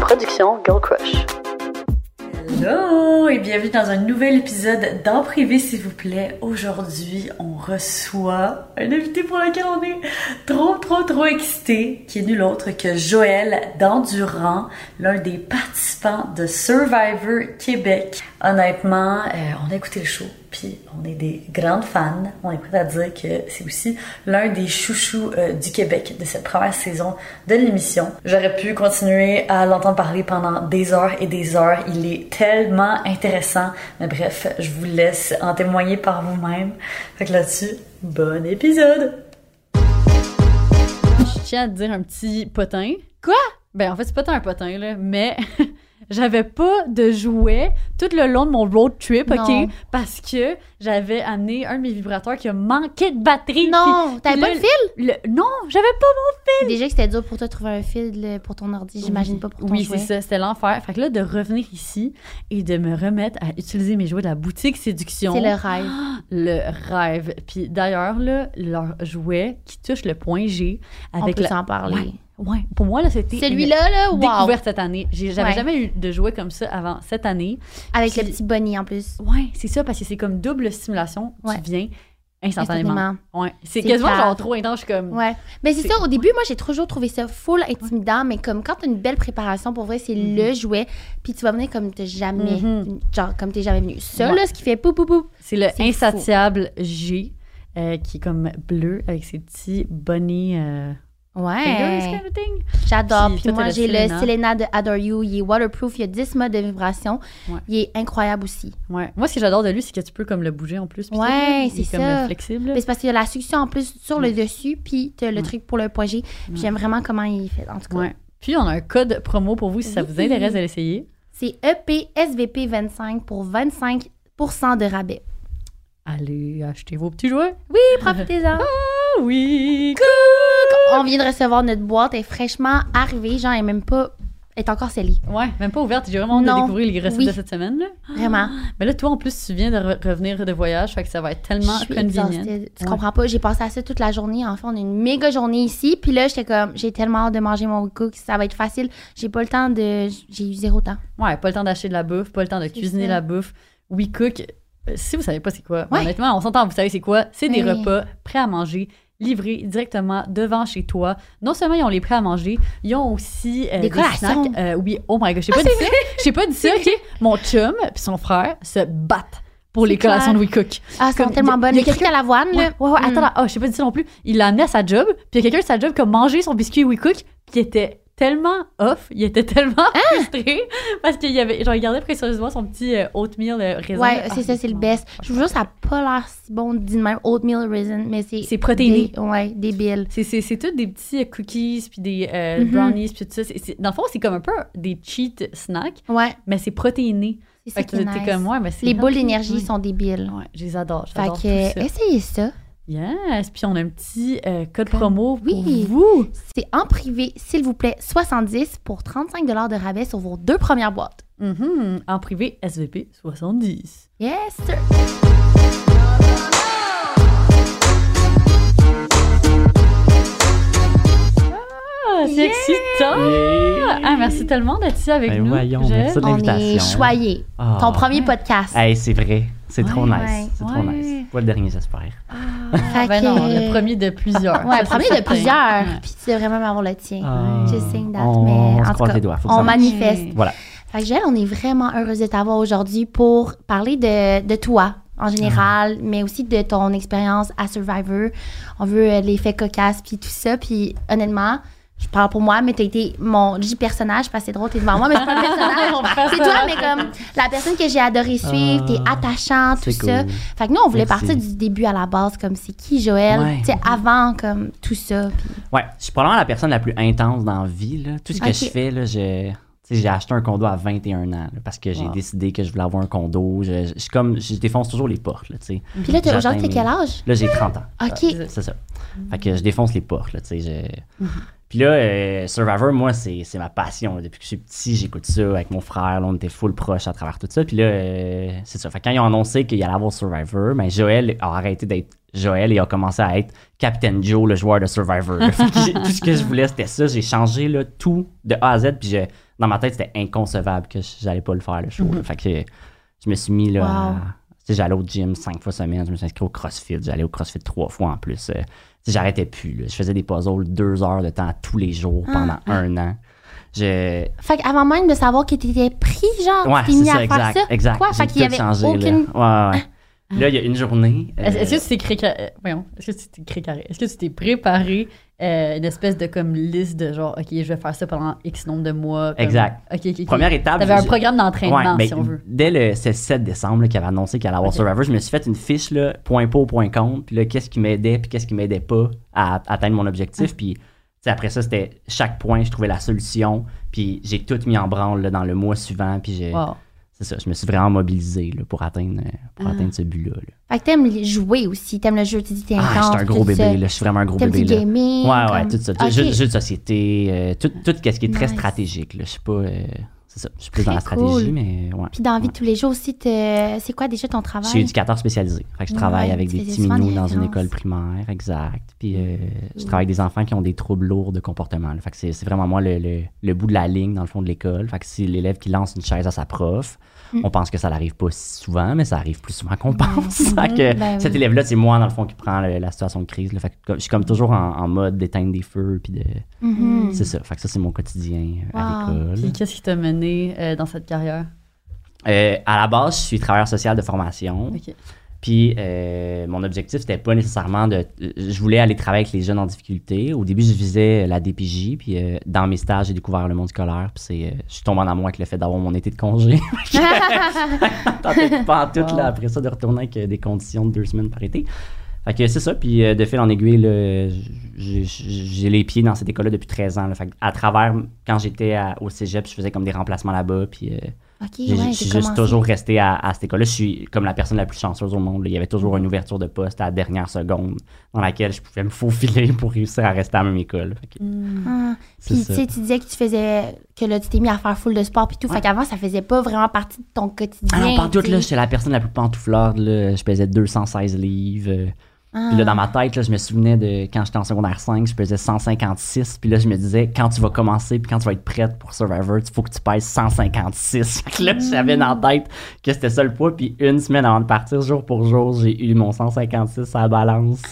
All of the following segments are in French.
production Girl Crush. Hello et bienvenue dans un nouvel épisode d'En privé s'il vous plaît. Aujourd'hui, on reçoit un invité pour lequel on est trop trop trop excité, qui est nul autre que Joël Dandurand, l'un des participants de Survivor Québec. Honnêtement, euh, on a écouté le show, puis on est des grandes fans. On est prêt à dire que c'est aussi l'un des chouchous euh, du Québec de cette première saison de l'émission. J'aurais pu continuer à l'entendre parler pendant des heures et des heures. Il est tellement intéressant. Mais bref, je vous laisse en témoigner par vous-même. Fait que là-dessus, bon épisode! Je tiens à te dire un petit potin. Quoi? Ben, en fait, c'est pas tant un potin, là, mais j'avais pas de jouet tout le long de mon road trip, Non. OK? Parce que j'avais amené un de mes vibrateurs qui a manqué de batterie. Non, t'avais pas là, de fil? le- non, j'avais pas Déjà que c'était dur pour toi de trouver un fil pour ton ordi, j'imagine pas pour ton Oui, c'est ça, c'était l'enfer. Fait que là, de revenir ici et de me remettre à utiliser mes jouets de la boutique Séduction. C'est le rêve. Le rêve. Puis d'ailleurs, là, leur jouet qui touche le point G On avec peut la... s'en parler. Ouais, ouais. Pour moi, là, c'était Celui-là, là, wow! découverte cette année. J'avais Ouais. jamais eu de jouet comme ça avant cette année. Avec Puis- le petit bonnet en plus. Ouais, c'est ça, parce que c'est comme double stimulation. Ouais. Tu viens instantanément. Instantanément. Ouais. C'est quasiment clair. genre trop intense. Comme. Ouais. Mais c'est ça, au début, moi, j'ai toujours trouvé ça full intimidant, mais comme quand t'as une belle préparation, pour vrai, c'est le jouet, puis tu vas venir comme t'es jamais, genre, comme t'es jamais venu. Ça, là, ce qui fait pou pou pou. C'est le insatiable G. euh, qui est comme bleu avec ses petits bonnets euh, Ouais. kind of thing. J'adore. Puis moi, le j'ai le Selena. De Adore You. Il est waterproof, il y a 10 modes de vibration. Ouais. Il est incroyable aussi. Ouais. Moi, ce que j'adore de lui, c'est que tu peux comme le bouger en plus. puis Ouais, c'est est comme ça. euh, flexible. Mais c'est parce qu'il y a la succion en plus sur le dessus, puis t'as le Ouais. truc pour le point G. Puis J'aime vraiment comment il est fait, en tout cas. Ouais. Puis on a un code promo pour vous si ça vous intéresse de l'essayer. C'est E EPSVP25 pour 25 de rabais. Allez, achetez vos petits jouets. Oui, profitez-en. Oui! On vient de recevoir notre boîte, elle est fraîchement arrivée. Genre, elle est même pas. Elle est encore scellée. Ouais, même pas ouverte. J'ai vraiment hâte de Non. découvrir les recettes Oui. de cette semaine. Là. Vraiment. Mais là, toi, en plus, tu viens de re- revenir de voyage, fait que ça va être tellement Je suis convenient. exhaustée. Tu Ouais. comprends pas? J'ai passé à ça toute la journée. En fait, on a une méga journée ici. Puis là, j'étais comme, j'ai tellement hâte de manger mon cook. Ça va être facile. J'ai pas le temps de. J'ai eu zéro temps. Ouais, pas le temps d'acheter de la bouffe, pas le temps de cuisiner ça. la bouffe. We cook. Euh, Si vous savez pas c'est quoi, Ouais. honnêtement, on s'entend, vous savez c'est quoi? C'est des Oui. repas prêts à manger, livrés directement devant chez toi. Non seulement ils ont les prêts à manger, ils ont aussi euh, Des des, snacks. Euh, oui, oh my god, j'ai pas dit ça. J'ai pas dit ça, ok? Mon chum puis son frère se battent pour les C'est clair. collations de We Cook. Ah, Comme, tellement bonnes. y a Le truc quelqu'un- à l'avoine, Ouais, là. ouais, ouais, Mm. attends, oh, j'ai pas dit ça non plus. Il l'a amené à sa job, puis il y a quelqu'un de sa job qui a mangé son biscuit We Cook, puis il était tellement off, il était tellement Hein? frustré, parce qu'il y avait, genre, il précieusement son petit euh, oatmeal euh, raisin. Ouais, Ah, c'est ça, c'est le best. Je vous jure, ça n'a pas l'air si bon dit de même. Oatmeal raisin, mais c'est. C'est protéiné. des- Ouais, débile. C'est, c'est, c'est tout des petits euh, cookies, puis des euh, Mhm. brownies, puis tout ça. Dans le fond, c'est comme un peu des cheat snacks, Ouais, mais c'est protéiné. c'est ça qui est nice. comme, ouais, mais c'est Les boules d'énergie sont débiles. Ouais, je les adore, Fait que, essayez ça. Yes, puis on a un petit euh, code promo pour Oui. vous. C'est en privé, s'il vous plaît, 70 pour 35 de rabais sur vos deux premières boîtes. Mhm, En privé, SVP 70. Yes, sir. Ah, c'est excitant! Ah, merci tellement d'être ici avec Ben nous. voyons, merci de On est choyés. Ah. Ton premier podcast. Hey, c'est vrai. C'est trop nice. ouais, c'est trop ouais. nice. Pas le dernier, j'espère. Ah, ben non, le premier de plusieurs. Ouais, le premier de plusieurs. Puis tu devrais même avoir le tien. Ah. Just saying that, on, mais on en se tout croise cas, les doigts. Faut que on ça manifeste. Voilà. Fait que on est vraiment heureuse de t'avoir aujourd'hui pour parler de, de toi en général, mais aussi de ton expérience à Survivor. On veut euh, les faits cocasses puis tout ça. Puis honnêtement, je parle pour moi, mais t'as été mon personnage parce que c'est drôle, t'es devant moi, mais c'est pas le personnage. c'est toi, mais comme la personne que j'ai adoré suivre, t'es Ah, attachant, tout c'est ça. Fait que nous, on voulait Merci. partir du début à la base, comme c'est qui Joël, Ouais. tu sais, avant, comme tout ça. Ouais, je suis probablement la personne la plus intense dans la vie. Là. Tout ce que je fais, là, je. J'ai acheté un condo à 21 ans là, parce que j'ai Wow. décidé que je voulais avoir un condo. Je, je, je suis comme, je défonce toujours les portes. Là, tu sais. Puis là, aujourd'hui, t'as mes- quel âge? Là, j'ai 30 ans. OK. C'est ça. Fait que je défonce les portes. Là, tu sais, je- Puis là, euh, Survivor, moi, c'est c'est ma passion. Depuis que je suis petit, j'écoute ça avec mon frère. Là, on était full proche à travers tout ça. Puis là, euh, c'est ça. Fait que quand ils ont annoncé qu'il allait avoir Survivor, ben, Joël a arrêté d'être Joël et a commencé à être Captain Joe, le joueur de Survivor. tout ce que je voulais, c'était ça. J'ai changé là, tout de A à Z. Puis je- dans ma tête, c'était inconcevable que j'allais pas le faire, le show. Fait que je me suis mis là. Wow. j'allais au gym cinq fois semaine, je me suis inscrit au CrossFit, j'allais au CrossFit trois fois en plus. Euh, j'arrêtais plus. là. Je faisais des puzzles deux heures de temps tous les jours pendant un an. Je... Fait qu'avant même de savoir que t'étais pris, genre, Ouais, tu mis ça, à faire exact. ça? exact. Quoi? Fait qu'il y avait changé, aucune... là. Ouais, ouais. Là, il y a une journée. euh, Est-ce est-ce que tu t'es créé carré- voyons, est-ce que tu t'es créé carré? Est-ce que tu t'es préparé euh, une espèce de comme liste de genre OK, je vais faire ça pendant X nombre de mois. comme- Exact. Première étape. T'avais un programme d'entraînement Ouais, ben, si on veut. Dès le c'est le 7 décembre là, qu'il avait annoncé qu'il allait avoir. Survivor, je me suis fait une fiche, là, point pour, point contre, puis là, qu'est-ce qui m'aidait, puis qu'est-ce qui m'aidait pas à, à atteindre mon objectif. Puis sais, après ça, c'était chaque point, je trouvais la solution, puis j'ai tout mis en branle là, dans le mois suivant, puis j'ai- Wow. C'est ça, je me suis vraiment mobilisé là, pour atteindre, euh, pour Ah. atteindre ce but-là. là. Fait que t'aimes jouer aussi, t'aimes le jeu, tu dis t'es Ah, je suis un gros bébé, là, je suis vraiment un gros T'aimes bébé. du Là. gaming. Ouais, ouais, tout ça. Ok. Jeux, jeux de société, euh, tout, tout ce qui est très Nice. stratégique. Là. Je sais pas. euh, c'est ça. Je suis plus Très dans la stratégie, mais ouais. Puis dans la vie Ouais. de tous les jours aussi, t'es- c'est quoi déjà ton Je travail? suis éducateur spécialisé. Fait que je Ouais, travaille avec des petits minous dans une école primaire, exact. Puis euh, je travaille avec des enfants qui ont des troubles lourds de comportement. là. Fait que c'est c'est vraiment moi le, le- le bout de la ligne dans le fond de l'école. Fait que c'est l'élève qui lance une chaise à sa prof. Mm. On pense que ça n'arrive pas si souvent, mais ça arrive plus souvent qu'on pense. fait que Ben cet élève-là, c'est moi dans le fond qui prend le- la situation de crise. là. Fait que comme- je suis comme toujours en, en mode d'éteindre des feux puis de Mhm. c'est ça. Fait que ça, c'est mon quotidien euh, à l'école. Puis qu'est-ce qui t'a mené euh, dans cette carrière? Euh, à la base, je suis travailleur social de formation. OK. Puis euh, mon objectif, c'était pas nécessairement de. Je voulais aller travailler avec les jeunes en difficulté. Au début, je visais la DPJ. Puis euh, dans mes stages, j'ai découvert le monde scolaire. Puis c'est, euh, je suis tombé en amour avec le fait d'avoir mon été de congé. Pas en tout, Wow. là, après ça, de retourner avec des conditions de deux semaines par été. Fait que c'est ça. Puis de fil en aiguille, là, j'ai- j'ai j'ai les pieds dans cette école-là depuis 13 ans. là. Fait que à travers, quand j'étais à- au cégep, je faisais comme des remplacements là-bas. Puis. Euh, ouais, je suis juste commencé. toujours resté à, à cette école-là. Je suis comme la personne la plus chanceuse au monde. là. Il y avait toujours une ouverture de poste à la dernière seconde dans laquelle je pouvais me faufiler pour réussir à rester à la même école. Que Ah. c'est Puis ça. tu sais, tu disais que tu faisais que là tu t'es mis à faire full de sport puis tout. Ouais. Fait qu'avant ça faisait pas vraiment partie de ton quotidien. Ah non, pas en tout, tu sais. là, j'étais la personne la plus pantouflarde. Là. Je pesais 216 livres. Ah. Puis là, dans ma tête, là, je me souvenais de quand j'étais en secondaire 5, je pesais 156. Puis là, je me disais, quand tu vas commencer, puis quand tu vas être prête pour Survivor, il faut que tu pèses 156. Fait que là, j'avais dans la tête que c'était ça le poids. Puis une semaine avant de partir, jour pour jour, j'ai eu mon 156 à la balance.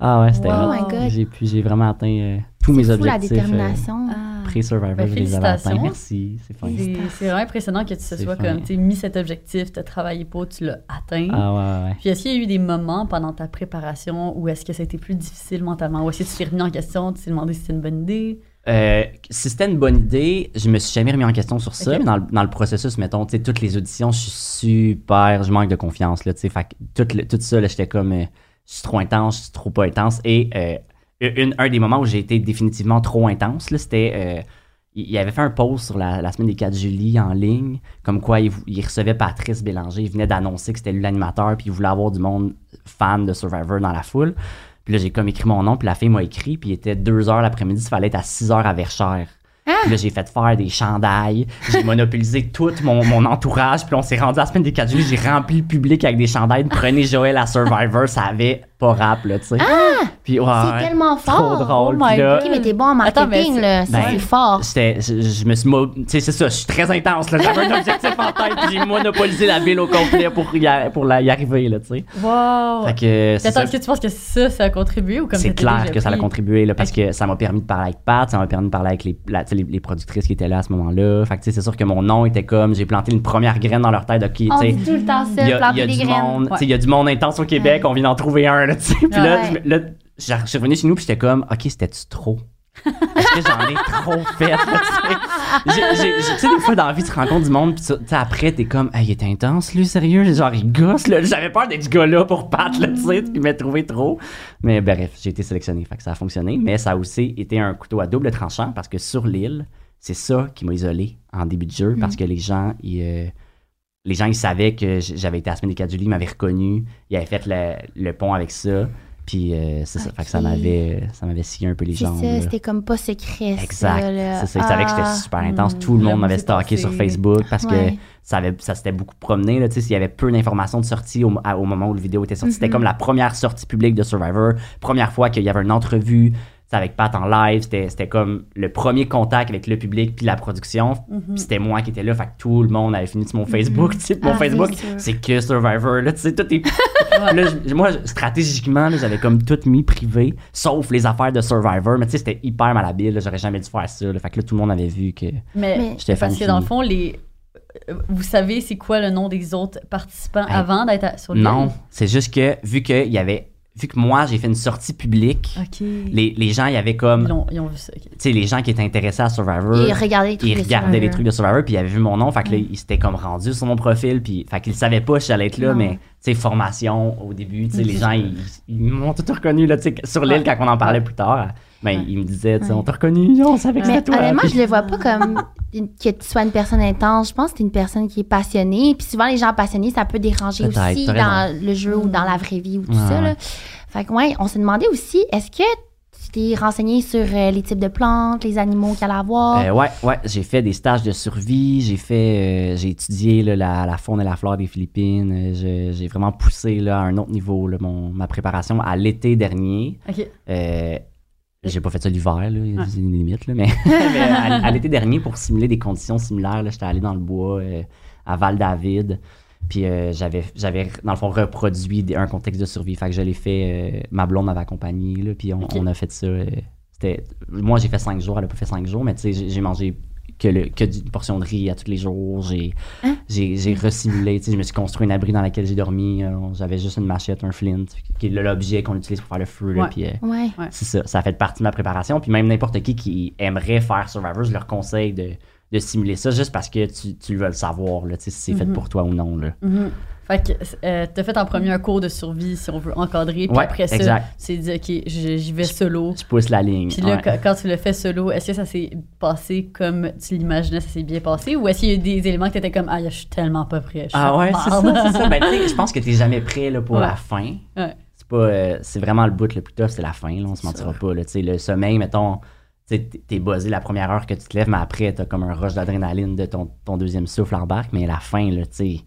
Ah, ouais, c'était Wow. Oh j'ai vraiment atteint euh, tous mes C'est fou la objectifs. euh, détermination. Pré-Survivor, Ben, je les avais atteints. Merci, c'est vraiment impressionnant que tu te sois comme, tu mis cet objectif, tu as travaillé pour, tu l'as atteint. Ah ouais. Puis est-ce qu'il y a eu des moments pendant ta préparation où est-ce que ça a été plus difficile mentalement? Ou est-ce que tu t'es remis en question, tu t'es demandé si c'était une bonne idée? Euh, si c'était une bonne idée, je me suis jamais remis en question sur ça. Mais dans le, dans le processus, mettons, tu sais, toutes les auditions, je suis super, je manque de confiance, là, tu sais. Fait que tout, le- tout ça, là, j'étais comme, euh, je suis trop intense, je suis trop pas intense. Et euh, une, un des moments où j'ai été définitivement trop intense, là, c'était, euh, il avait fait un post sur la, la semaine des 4 juillet en ligne, comme quoi il, il recevait Patrice Bélanger, il venait d'annoncer que c'était lui l'animateur, puis il voulait avoir du monde fan de Survivor dans la foule. Puis là, j'ai comme écrit mon nom, puis la fille m'a écrit, puis il était 2 heures l'après-midi, il fallait être à 6 heures à Verchères. Puis là, j'ai fait faire des chandails, j'ai monopolisé tout mon, mon entourage, puis on s'est rendu à la semaine des 4 juillet, j'ai rempli le public avec des chandails, prenez Joël à Survivor, ça avait pas rap, là, tu sais. Puis, ouais, C'est tellement trop fort. drôle. Oh my là, mais t'es bon en Attends, mais marketing, c'est- là. Ça, Ben, c'est fort. Je, me suis. Tu sais, c'est ça, je suis très intense. là. J'avais un objectif en tête, j'ai monopolisé la ville au complet pour y, a- pour la- y arriver, là, tu sais. Wow! Fait que. c'est Attends, ça. est-ce que tu penses que ça, ça a contribué ou comme C'est clair que ça a contribué là, parce que ça m'a permis de parler avec Pat, ça m'a permis de parler avec les, la- les, les productrices qui étaient là à ce moment-là. Fait que tu sais, c'est sûr que mon nom était comme j'ai planté une première graine dans leur tête. Ok, tu On sais, dit tout le temps ça, planter des graines. il y a du monde intense au Québec, on vient d'en trouver un là, tu sais. Puis là, Ouais. je là, suis revenu chez nous puis j'étais comme ok, c'était-tu trop? Est-ce que j'en ai trop fait? tu sais? Des fois, dans la vie, tu rencontres du monde, puis après, t'es comme, hey, il est intense, lui, sérieux? Genre, il gosse, là. J'avais peur d'être ce gars-là pour Pat, là, tu sais, il m'a trouvé trop. Mais bref, j'ai été sélectionné, fait que ça a fonctionné. Mais ça a aussi été un couteau à double tranchant, parce que sur l'île, c'est ça qui m'a isolé en début de jeu, parce que les gens, ils, euh, les gens, ils savaient que j'avais été à la semaine des 4 juillet, ils m'avaient reconnu, ils avaient fait le, le pont avec ça. Puis euh, c'est ça, fait que ça m'avait, ça m'avait scié un peu les C'est jambes. ça, c'était comme pas secret. Exact. C'est ça. Ils savaient que j'étais Ah. super intense. Hmm. Tout le monde m'avait stalké sur. Facebook parce Ouais. que ça, avait, ça s'était beaucoup promené. Là, tu sais, S'il y avait peu d'informations de sortie au, à- au moment où la vidéo était sortie, c'était Mhm. comme la première sortie publique de Survivor. Première fois qu'il y avait une entrevue avec Pat en live. C'était c'était comme le premier contact avec le public puis la production. Mhm. Puis c'était moi qui étais là. Fait que tout le monde avait fini sur mon Facebook. tu sais, Mon Ah, c'est Facebook, c'est que Survivor. Là, tu sais, tout est Là, moi, stratégiquement, là, j'avais comme tout mis privé, sauf les affaires de Survivor. Mais tu sais, c'était hyper malhabile. là, J'aurais jamais dû faire ça. là. Fait que là, tout le monde avait vu que Mais, j'étais fan parce que dans le fond, les, euh, vous savez c'est quoi le nom des autres participants Hey. avant d'être sur l'île? Non, c'est juste que vu que il y avait, vu que moi j'ai fait une sortie publique, les, les gens, il y avait Ils, comme, ils ont vu ça. ok. tu sais, les gens qui étaient intéressés à Survivor, les trucs ils de regardaient les trucs de Survivor, puis ils avaient vu mon nom, fait que là, ils s'étaient comme rendus sur mon profil, puis fait qu'ils savaient pas si j'allais être là, Non. mais tu sais, formation au début, tu sais, les gens, ils, ils m'ont tout reconnu, là, tu sais, sur l'île, Ouais. quand on en parlait plus tard, ben, Ouais. ils me Ouais. on t'a reconnu, on savait que Mais c'était toi. honnêtement, Puis- je le vois pas comme une- que tu sois une personne intense. Je pense que tu es une personne qui est passionnée. Puis souvent, les gens passionnés, ça peut déranger aussi dans le jeu ou dans la vraie vie ou tout Ouais, ça. là. Fait que, ouais, on s'est demandé aussi, est-ce que tu t'es renseigné sur euh, les types de plantes, les animaux qu'il allait avoir? Euh, ouais, ouais, j'ai fait des stages de survie, j'ai fait, euh, j'ai étudié là, la, la faune et la flore des Philippines, euh, j'ai vraiment poussé là, à un autre niveau là, mon, ma préparation à l'été dernier. OK. J'ai pas fait ça l'hiver, là, il y a Ouais. des limites, là, mais, mais à, à l'été dernier, pour simuler des conditions similaires, là, j'étais allé dans le bois euh, à Val-David, puis euh, j'avais, j'avais, dans le fond, reproduit un contexte de survie. Fait que je l'ai fait, euh, ma blonde m'avait accompagné, là, puis on, a fait ça. euh, c'était, moi, j'ai fait cinq jours, elle a pas fait cinq jours, mais tu sais, j'ai mangé que, le, que une portion de riz à tous les jours. J'ai, Hein? j'ai, j'ai resimulé, tu sais, je me suis construit un abri dans lequel j'ai dormi. euh, j'avais juste une machette, un flint, qui est l'objet qu'on utilise pour faire le feu, là, Ouais. puis... euh, Ouais. c'est ça, ça fait partie de ma préparation. Puis même n'importe qui qui aimerait faire Survivor, je leur conseille de, de simuler ça juste parce que tu, tu veux le savoir, là, tu sais, si c'est fait Mhm. pour toi ou non. Là. Mhm. Fait que euh, t'as fait en premier un cours de survie, si on veut encadrer, puis Ouais, après ça, tu t'es dit, OK, j'y vais solo. Je pousse la ligne. Puis là, ouais. quand, tu le fais solo, est-ce que ça s'est passé comme tu l'imaginais, ça s'est bien passé? Ou est-ce qu'il y a eu des éléments que t'étais comme, ah, je suis tellement pas prêt. je suis Ah ouais, c'est ça, c'est ça. Ben, tu sais, je pense que t'es jamais prêt là, pour Ouais. la fin. C'est pas, euh, c'est vraiment le bout le plus tough, c'est la fin, là, on se mentira pas. Là, Tu le sommeil, mettons, tu t'es- t'es buzzé la première heure que tu te lèves, mais après, t'as comme un rush d'adrénaline de ton, ton deuxième souffle embarque, mais la fin, là, tu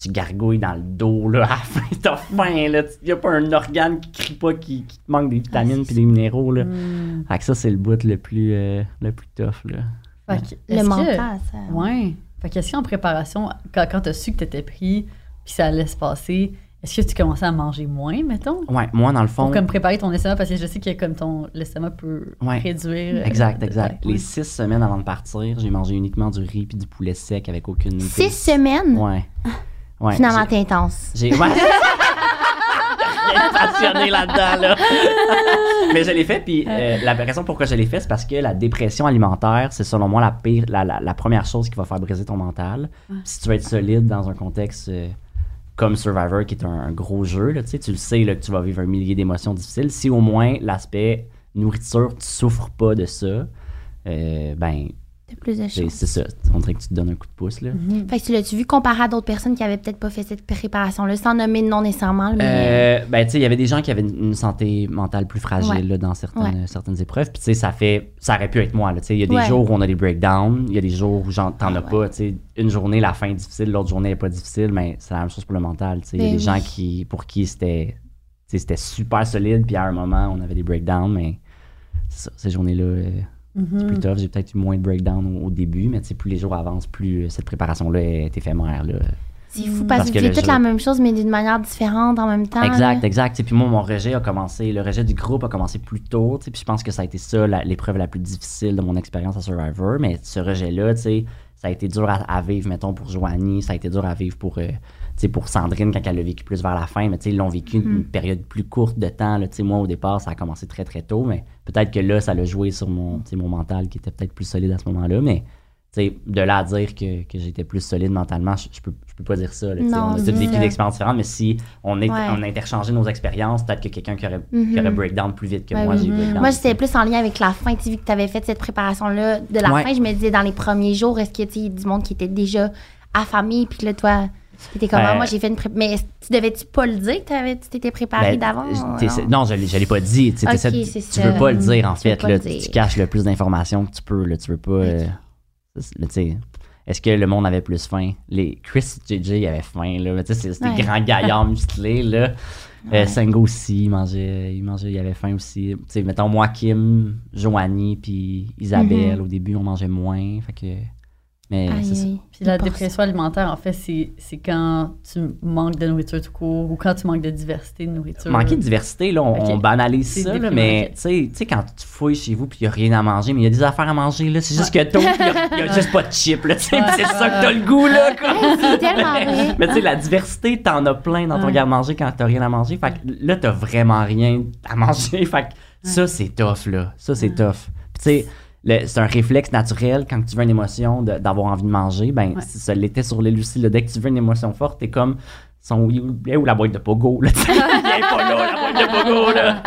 tu gargouilles dans le dos, là, à la fin, t'as faim, là, il y a pas un organe qui crie pas, qui, qui te manque des vitamines Ah, puis des minéraux, là. Hmm. Fait que ça, c'est le bout le plus, euh, le plus tough, là. Fait que, Le est-ce que- mental, ça. Ouais. Fait qu'est-ce qu'en préparation, quand, quand t'as su que t'étais pris, puis ça allait se passer, est-ce que tu commençais à manger moins, mettons? Ouais, moi, dans le fond... Pour comme préparer ton estomac, parce que je sais que comme ton l'estomac peut Ouais. réduire. euh, Exact, exact. Les six semaines avant de partir, j'ai mangé uniquement du riz puis du poulet sec avec aucune... Six semaines? Ouais. Ouais. Finalement, t'es intense. J'ai. Ouais. Passionné là-dedans, là. Mais je l'ai fait, puis euh, la raison pourquoi je l'ai fait, c'est parce que la dépression alimentaire, c'est selon moi la pire, la, la- la première chose qui va faire briser ton mental. Si tu veux être solide dans un contexte euh, comme Survivor, qui est un, gros jeu, là, tu le sais que tu vas vivre un millier d'émotions difficiles. Si au moins l'aspect nourriture, tu souffres pas de ça, euh, ben, T'as plus de c'est chance. c'est ça. On dirait que tu te donnes un coup de pouce, là. Mhm. Fait que tu l'as-tu vu comparé à d'autres personnes qui avaient peut-être pas fait cette préparation-là, sans nommer de nom nécessairement, mais... Euh, ben, tu sais, il y avait des gens qui avaient une, une santé mentale plus fragile Ouais. là, dans certaines, Ouais. certaines épreuves. Puis, tu sais, ça fait. Ça aurait pu être moi, là. Tu sais, il y a des Ouais. jours où on a des breakdowns, il y a des jours où t'en Ah, as pas. Tu sais, une journée, la fin est difficile, l'autre journée n'est pas difficile, mais c'est la même chose pour le mental. Tu sais, il y a Ben des gens qui, pour qui c'était. C'était super solide, puis à un moment, on avait des breakdowns, mais ça, ces journées-là, euh, c'est Mhm. plus tough. J'ai peut-être eu moins de breakdowns au, au début, mais plus les jours avancent, plus euh, cette préparation-là est éphémère. Là. C'est fou Mm. parce, Parce que que vous faites toute la même chose, mais d'une manière différente en même temps. Exact, là. exact. Et puis moi, mon rejet a commencé, le rejet du groupe a commencé plus tôt. Puis je pense que ça a été ça la- l'épreuve la plus difficile de mon expérience à Survivor. Mais ce rejet-là, tu sais, ça a été dur à, à vivre, mettons, pour Joanie. Ça a été dur à vivre pour, euh, pour Sandrine quand elle l'a vécu plus vers la fin. Mais tu sais, ils l'ont vécu une, une période plus courte de temps. Là. Moi, au départ, ça a commencé très, très tôt. Mais peut-être que là, ça l'a joué sur mon, mon mental qui était peut-être plus solide à ce moment-là. Mais tu sais, de là à dire que, que j'étais plus solide mentalement, je, je peux, je peux pas dire ça. là. Non, on a tous vécu ça. des expériences différentes, mais si on, est, Ouais. on a interchangé nos expériences, peut-être que quelqu'un qui aurait, qui Mhm. aurait breakdown plus vite que Ouais, moi, j'ai. Moi, c'était plus en lien avec la fin. Vu que tu avais fait cette préparation-là de la Ouais. fin, je me disais dans les premiers jours, est-ce qu'il y a du monde qui était déjà affamé, puis là, toi, T'étais comment? Euh, Moi, j'ai fait une pré... Mais tu devais-tu pas le dire que tu t'étais préparé Ben, d'avance? je- t'essaies- non, je ne l'ai pas dit. tu sais, Ok, t'essaies de- c'est tu ça. veux pas le dire, en Tu fait. Là, tu caches le plus d'informations que tu peux. Là, tu veux pas. euh, Est-ce que le monde avait plus faim? Les Chris JJ avait faim. Là, mais tu sais, Ouais. des grands gaillards musclés. Là. Euh. Sengo aussi, il mangeait, il mangeait, il avait faim aussi. Tu sais, mettons, moi, Kim, Joanie, puis Isabelle, au début, on mangeait moins. Fait que, mais. Aïe, c'est ça. aïe. Puis la dépression alimentaire, en fait, c'est c'est quand tu manques de nourriture tout court ou quand tu manques de diversité de nourriture. Manquer de diversité, là, on, banalise C'est ça, là, mais tu sais- tu sais, quand tu fouilles chez vous puis il n'y a rien à manger, mais il y a des affaires à manger, là, c'est juste que t'as, il n'y a, juste pas de chips, là, Ouais, c'est ça que t'as le goût, là, quoi. Tellement vrai. Mais tu sais, la diversité, t'en as plein dans ton Ouais. garde-manger quand t'as rien à manger. Fait que là, t'as vraiment rien à manger. Fait que ça, c'est tough, là. Ça, c'est tough. Puis tu sais, c'est un réflexe naturel quand tu veux une émotion d'avoir envie de manger. Ben, Ouais. si ça l'était sur aussi. là. Dès que tu veux une émotion forte, t'es comme. Son, où, où la boîte de pogo, là? est pas là, la boîte de pogo, là.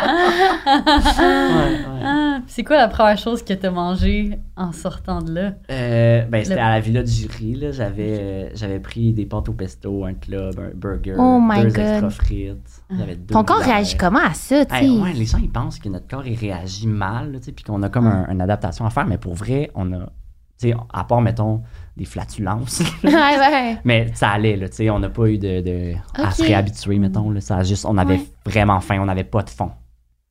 Ouais, ouais. Ah, c'est quoi la première chose que tu as mangée en sortant de là? Euh, ben, c'était Le- à la Villa du Jury, là. J'avais, euh, j'avais pris des pâtes au pesto, un club, un burger, Oh my deux God. extra frites. J'avais deux Ton corps bières. réagit comment à ça, tu sais? Hey, ouais, les gens ils pensent que notre corps il réagit mal, là, tu sais, puis qu'on a comme un- une adaptation à faire, mais pour vrai, on a, tu sais, à part mettons des flatulences, ouais, ouais. mais ça allait, là, tu sais, on n'a pas eu de, de- à se réhabituer, mettons, là, ça a juste, on avait Ouais. vraiment faim, on n'avait pas de fond.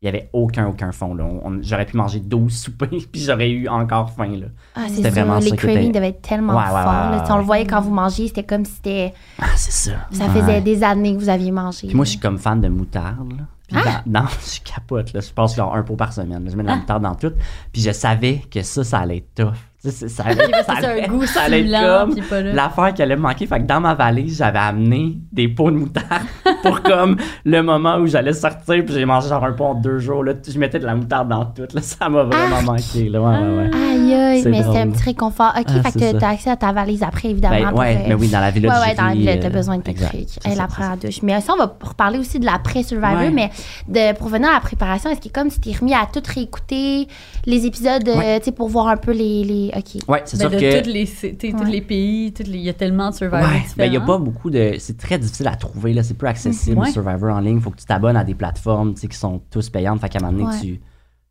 Il n'y avait aucun, aucun fond. Là. J'aurais pu manger 12 soupers, puis j'aurais eu encore faim. Là. Ah, c'est vraiment Les cravings devaient être tellement Ouais, forts. ouais, ouais, On le voyait quand vous mangiez, c'était comme si c'était... Ah, c'est ça. ça faisait des années que vous aviez mangé. Puis moi, je suis comme fan de moutarde. Là. Puis Ah! dans, dans- je capote. Là. Je passe genre un pot par semaine. là. Je mets de la moutarde dans tout. Puis je savais que ça, ça allait être tough. Ça allait, allait- un goût ça allait être comme l'affaire qui allait me manquer. Fait que dans ma valise, j'avais amené des pots de moutarde pour comme le moment où j'allais sortir. Puis j'ai mangé genre un pot en deux jours. Là. Je mettais de la moutarde dans tout. Là. Ça m'a vraiment Arc! manqué. Là. Ouais, ouais, ouais. Aïe, aïe, C'est mais c'était un petit réconfort. OK, Ah, fait que t'as accès à ta valise après, évidemment. Ben, ouais, euh, mais oui, dans la villa Ouais, ouais, dans la ville, euh, t'as besoin de tes trucs. Elle c'est la douche. Mais ça, on va reparler aussi de l'après-Survivor, mais de, pour venir à la préparation, est-ce que comme tu t'es remis à tout réécouter les épisodes, euh, tu sais, pour voir un peu les... OK. Ouais, c'est Ben, sûr de que. tous les, tous les pays, il y a tellement de survivors Ouais, différents. ben il y a pas beaucoup de. C'est très difficile à trouver, là. C'est peu accessible, Ouais. Survivor en ligne. faut que tu t'abonnes à des plateformes, tu sais, qui sont tous payantes. Fait qu'à un moment donné, Ouais. tu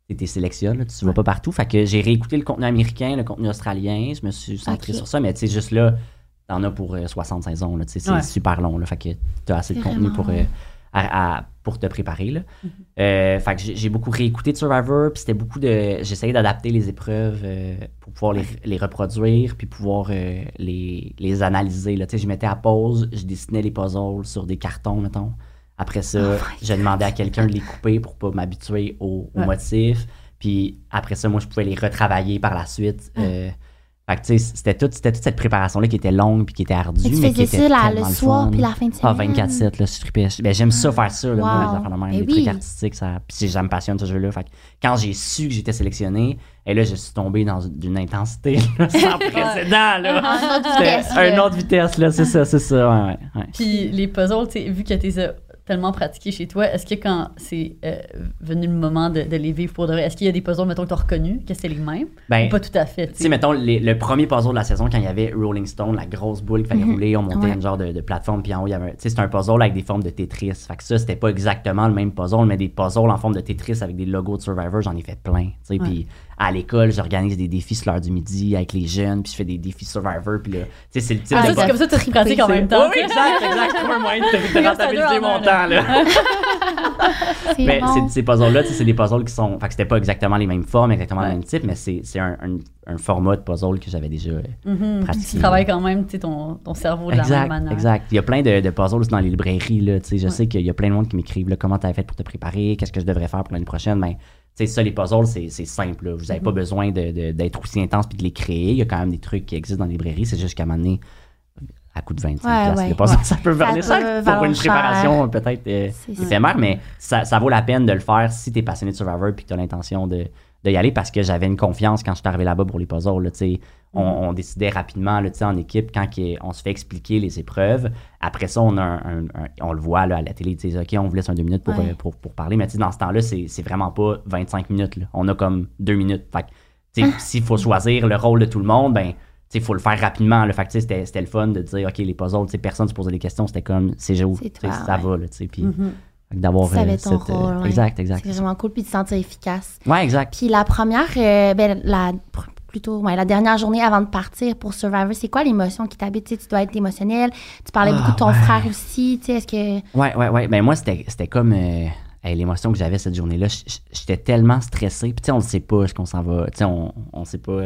tu t'es sélectionnes, là, tu vas pas partout. Fait que j'ai réécouté le contenu américain, le contenu australien. Je me suis centré sur ça, mais tu sais, juste là, t'en as pour euh, 60 saisons, là. Tu sais, c'est Ouais. super long, là. Fait que t'as assez de contenu pour. euh, à- à- pour te préparer. Là. Mhm. Euh, fait que j'ai beaucoup réécouté de Survivor, puis c'était beaucoup de. J'essayais d'adapter les épreuves euh, pour pouvoir les, les reproduire, puis pouvoir euh, les, les analyser. Là. Je mettais à pause, je dessinais les puzzles sur des cartons, mettons. Après ça, Oh je demandais à quelqu'un de les couper pour pas m'habituer au, au Ouais. motif. Puis après ça, moi, je pouvais les retravailler par la suite. Fait que, tu sais, c'était toute, c'était toute cette préparation-là qui était longue puis qui était ardue. Et tu mais qui était ça là, le soir puis la fin de Ah, semaine? 24-7, là, je. Ben, j'aime ça faire ça, là, moi, Wow. les affaires de même, Ben les oui. trucs artistiques, ça. Puis c'est- ça me passionne, ce jeu-là. Fait que quand j'ai su que j'étais sélectionné, et là, je suis tombé dans une intensité là, sans précédent, là. Un autre C'était vitesse. un là. autre vitesse, là, c'est ça, c'est ça, ouais, ouais, ouais. Puis les puzzles, tu sais, vu que tu les as tellement pratiqués chez toi, est-ce que quand c'est euh, venu le moment de, de les vivre pour de vrai, est-ce qu'il y a des puzzles, mettons, que tu as reconnus, que c'est les mêmes? Ben, Ou pas tout à fait, tu sais, mettons, les- le premier puzzle de la saison, quand il y avait Rolling Stone, la grosse boule qu'il fallait Mhm. rouler, on montait Ouais. une genre de, de plateforme, puis en haut, il y avait. un- Tu sais, c'est un puzzle avec des formes de Tetris. Fait que ça, c'était pas exactement le même puzzle, mais des puzzles en forme de Tetris avec des logos de Survivor, j'en ai fait plein. Tu sais, puis à l'école, j'organise des défis sur l'heure du midi avec les jeunes, puis je fais des défis Survivor, puis là, tu sais, c'est le type Ah, de c'est comme ça que tu te pratiques en même temps. Oui, exact, exact. Je trouve un moyen de, rentabiliser mon temps, là. C'est Mais bon. c'est- ces puzzles-là, tu sais, c'est des puzzles qui sont. Fait que c'était pas exactement les mêmes formes, exactement Ouais. le même type, mais c'est c'est un, un- un format de puzzle que j'avais déjà Mhm. pratiqué. Tu travailles quand même, tu sais, ton, ton cerveau de la même Exact, manière. exact. Il y a plein de, de puzzles dans les librairies. Là, tu sais, je sais qu'il y a plein de monde qui m'écrivent là, comment tu as fait pour te préparer, qu'est-ce que je devrais faire pour l'année prochaine? Mais tu sais, ça, les puzzles, c'est simple. là. Vous n'avez pas Mhm. besoin d'être aussi intense puis de les créer. Il y a quand même des trucs qui existent dans les librairies. C'est juste qu'à un moment donné, à coût de 25 Ouais, piastres, ouais. le puzzle, Ouais. ça peut valoir peut ça pour une préparation peut-être euh, C'est ça. éphémère, mais ça, ça vaut la peine de le faire si tu es passionné de Survivor puis que tu as l'intention de, de y aller parce que j'avais une confiance quand je suis arrivé là-bas pour les puzzles. là, tu sais. on, on décidait rapidement là, en équipe quand on se fait expliquer les épreuves. Après ça, on, a un- un- un- on le voit là, à la télé. OK, on vous laisse un deux minutes pour, Ouais. euh, pour, pour parler. Mais dans ce temps-là, c'est vraiment pas 25 minutes. là. On a comme deux minutes. Fait sais, s'il faut choisir le rôle de tout le monde, ben, il faut le faire rapidement. Le fait c'était le fun de dire, OK, les puzzles, personne se posait des questions. C'était comme, c'est toi, Ça ouais. va, là. Puis Mhm. que d'avoir. Tu savais euh, ton cette, euh, rôle, ouais. Exact, exact. C'est vraiment cool, puis de sentir efficace. Ouais, exact. Puis la première, euh, ben, la, plutôt, ouais, la dernière journée avant de partir pour Survivor, c'est quoi l'émotion qui t'habite? Tu tu dois être émotionnel. Tu parlais Ah, beaucoup de ton ouais. frère aussi. Tu sais, est-ce que. Ouais, ouais, ouais. Ben moi, c'était c'était comme euh, l'émotion que j'avais cette journée-là. J- j- J'étais tellement stressé. Puis tu sais, on ne sait pas ce qu'on s'en va? Tu sais, on, on sait pas.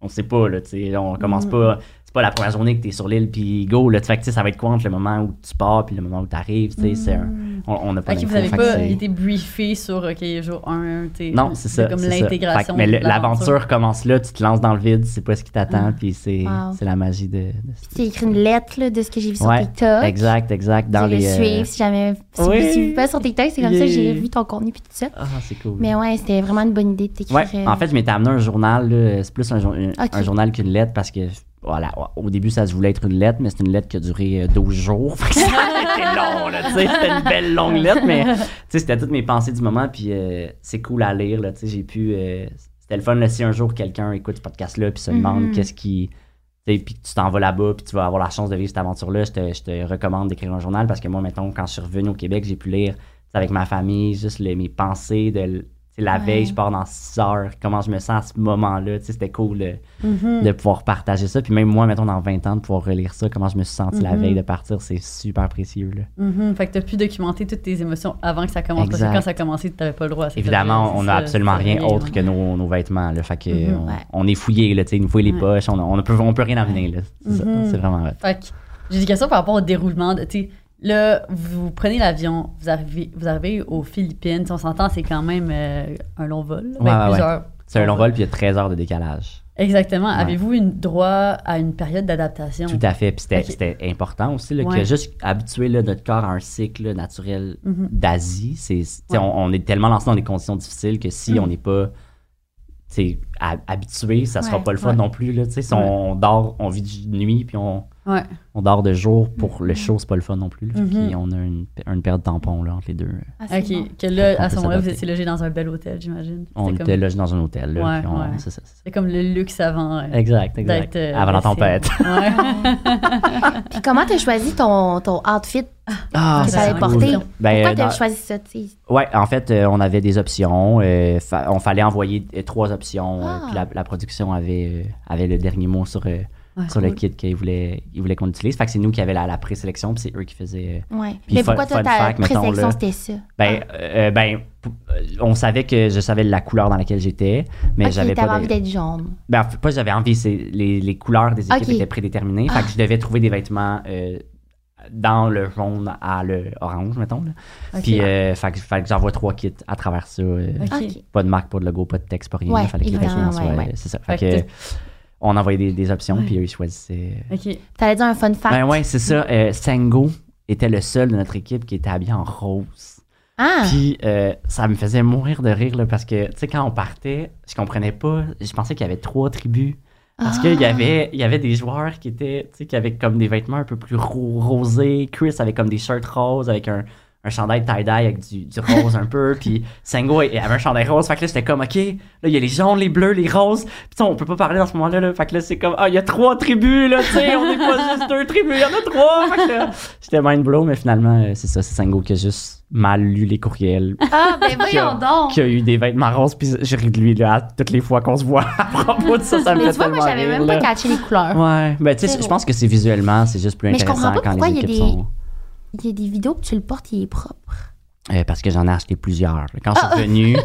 On sait pas, là, tu sais. On commence Mm. pas. C'est pas la première journée que t'es sur l'île, puis go, là. Tu tu sais, ça va être quoi entre le moment où tu pars, puis le moment où t'arrives, tu sais. c'est un- On n'a pas d'infos, vous n'avez pas c'est- été briefé sur, OK, jour 1, tu. Non, c'est ça. Comme c'est l'intégration. Mais l'aventure. commence là, tu te lances dans le vide, tu sais pas ce qui t'attend, Ah. puis c'est Wow. c'est la magie de. de- tu as écrit une lettre là, de ce que j'ai vu sur TikTok. Exact, exact. Dans Tu les. le euh, suivre si jamais. Si vous oui. ne suivez pas sur TikTok, c'est comme ça que j'ai vu ton contenu puis tout ça. Ah, c'est cool. Mais ouais, c'était vraiment une bonne idée de t'écrire. Ouais, en fait, je m'étais amené un journal. là. C'est plus un journal qu'une lettre parce que, voilà, au début, ça se voulait être une lettre, mais c'est une lettre qui a duré euh, 12 jours. Fait que ça a été long, là, tu sais. C'était une belle longue lettre, mais, tu sais, c'était toutes mes pensées du moment, puis euh, c'est cool à lire, là, tu sais. J'ai pu. euh, c'était le fun, là, si un jour quelqu'un écoute ce podcast-là, puis se demande Mhm. qu'est-ce qui. Puis que tu t'en vas là-bas, puis tu vas avoir la chance de vivre cette aventure-là, je te, je te recommande d'écrire un journal parce que moi, mettons, quand je suis revenu au Québec, j'ai pu lire avec ma famille, juste les- mes pensées de. Tu La Ouais. veille, je pars dans 6 heures, comment je me sens à ce moment-là? tu C'était cool de, Mhm. de pouvoir partager ça. Puis même moi, mettons, dans 20 ans, de pouvoir relire ça, comment je me suis senti la Mhm. veille de partir, c'est super précieux. Là. Mhm. Fait que t'as pu documenter toutes tes émotions avant que ça commence. Parce que quand ça a commencé, t'avais pas le droit à ça. Évidemment, on n'a absolument rien autre que nos, nos vêtements. Là. Fait que, on, est fouillé, là, tu sais, il nous fouille les poches, on, on, peut, on peut rien amener. là. C'est ça, c'est vraiment hot. Fait que j'ai des questions par rapport au déroulement. De, tu là, vous prenez l'avion, vous arrivez, vous arrivez aux Philippines. Si on s'entend, c'est quand même euh, un long vol. Ouais, ouais, ouais. plusieurs C'est un long vol, puis il y a 13 heures de décalage. Exactement. Ouais. Avez-vous une droit à une période d'adaptation? Tout à fait. Puis c'était important aussi, là, Ouais. que juste habituer là, notre corps à un cycle naturel Mhm. d'Asie. C'est, Ouais. on, on est tellement lancé dans des conditions difficiles que si Mhm. on n'est pas habitué, ça sera Ouais, pas le fun ouais. non plus. Là, si on dort, on vit de nuit, puis on, Ouais. on dort de jour pour le show, c'est pas le fun non plus. là. Mhm. Puis on a une, une paire de tampons là, entre les deux. ah, OK. bon. Que là, On à peut ce moment-là, vous s'adapter. étiez logé dans un bel hôtel, j'imagine. On C'était était comme, logé dans un hôtel. Là, Ouais, puis on- ouais. c'est ça, c'est ça. c'est comme le luxe avant. euh, Exact, exact. d'être, euh, Avant la tempête. Ouais. Puis comment t'as choisi ton, ton outfit Ah, que t'allais c'est porter? cool. Ben, Pourquoi euh, t'as dans- choisi ça, tu sais? Ouais, en fait, euh, on avait des options. euh, fa- on fallait envoyer euh, trois options. euh, Ah. puis la, la production avait, euh, avait le dernier mot sur, euh, Ouais, sur le cool. kit qu'ils voulaient, ils voulaient qu'on utilise. Fait que c'est nous qui avions la, la présélection, puis c'est eux qui faisaient. euh, Ouais. Mais pourquoi toi, ta présélection, c'était ça? Ben, euh, ben, p- euh, on savait que je savais la couleur dans laquelle j'étais, mais ok, j'avais pas. envie d'être jaune. Ben, pas j'avais envie, c'est les, les couleurs des équipes étaient prédéterminées. Fait que je devais trouver des vêtements euh, dans le jaune à le orange, mettons. Là. Puis, euh, fait que, fait que j'envoie trois kits à travers ça. euh. Pas de marque, pas de logo, pas de texte, pas rien. Ouais, Il fallait que les vêtements ouais, soient. ouais. C'est ça. Fait Fait que que, on envoyait des, des options, puis eux, ils choisissaient. OK. T'allais dire un fun fact. Ben ouais, c'est ça. euh, Sango était le seul de notre équipe qui était habillé en rose. Ah! Puis euh, ça me faisait mourir de rire là, parce que, tu sais, quand on partait, je comprenais pas. Je pensais qu'il y avait trois tribus. Parce qu'il y Ah. avait, il y avait des joueurs qui étaient, tu sais, qui avaient comme des vêtements un peu plus ro- rosés. Chris avait comme des shirts roses avec un, un chandail tie-dye avec du, du rose un peu. Puis Sango il avait un chandail rose. Fait que là, c'était comme, OK, là, il y a les jaunes, les bleus, les roses. Puis on peut pas parler dans ce moment-là. Là. Fait que là, c'est comme, ah, il y a trois tribus, là, tu sais, on n'est pas juste deux tribus, il y en a trois. Fait que là, j'étais mind blow, mais finalement, euh, c'est ça, c'est Sango qui a juste mal lu les courriels Ah, ben voyons donc! qui a eu des vêtements roses, puis je ris de lui là, toutes les fois qu'on se voit à propos de ça, ça me Mais fait tu vois, moi, j'avais même pas catché les couleurs. Ouais, ben tu sais, je pense que c'est visuellement, c'est juste plus Mais je intéressant comprends pas quand pourquoi les il y a équipes des- sont... Il y a des vidéos que tu le portes, il est propre. Euh, parce que j'en ai acheté plusieurs. Quand je Ah! suis revenu,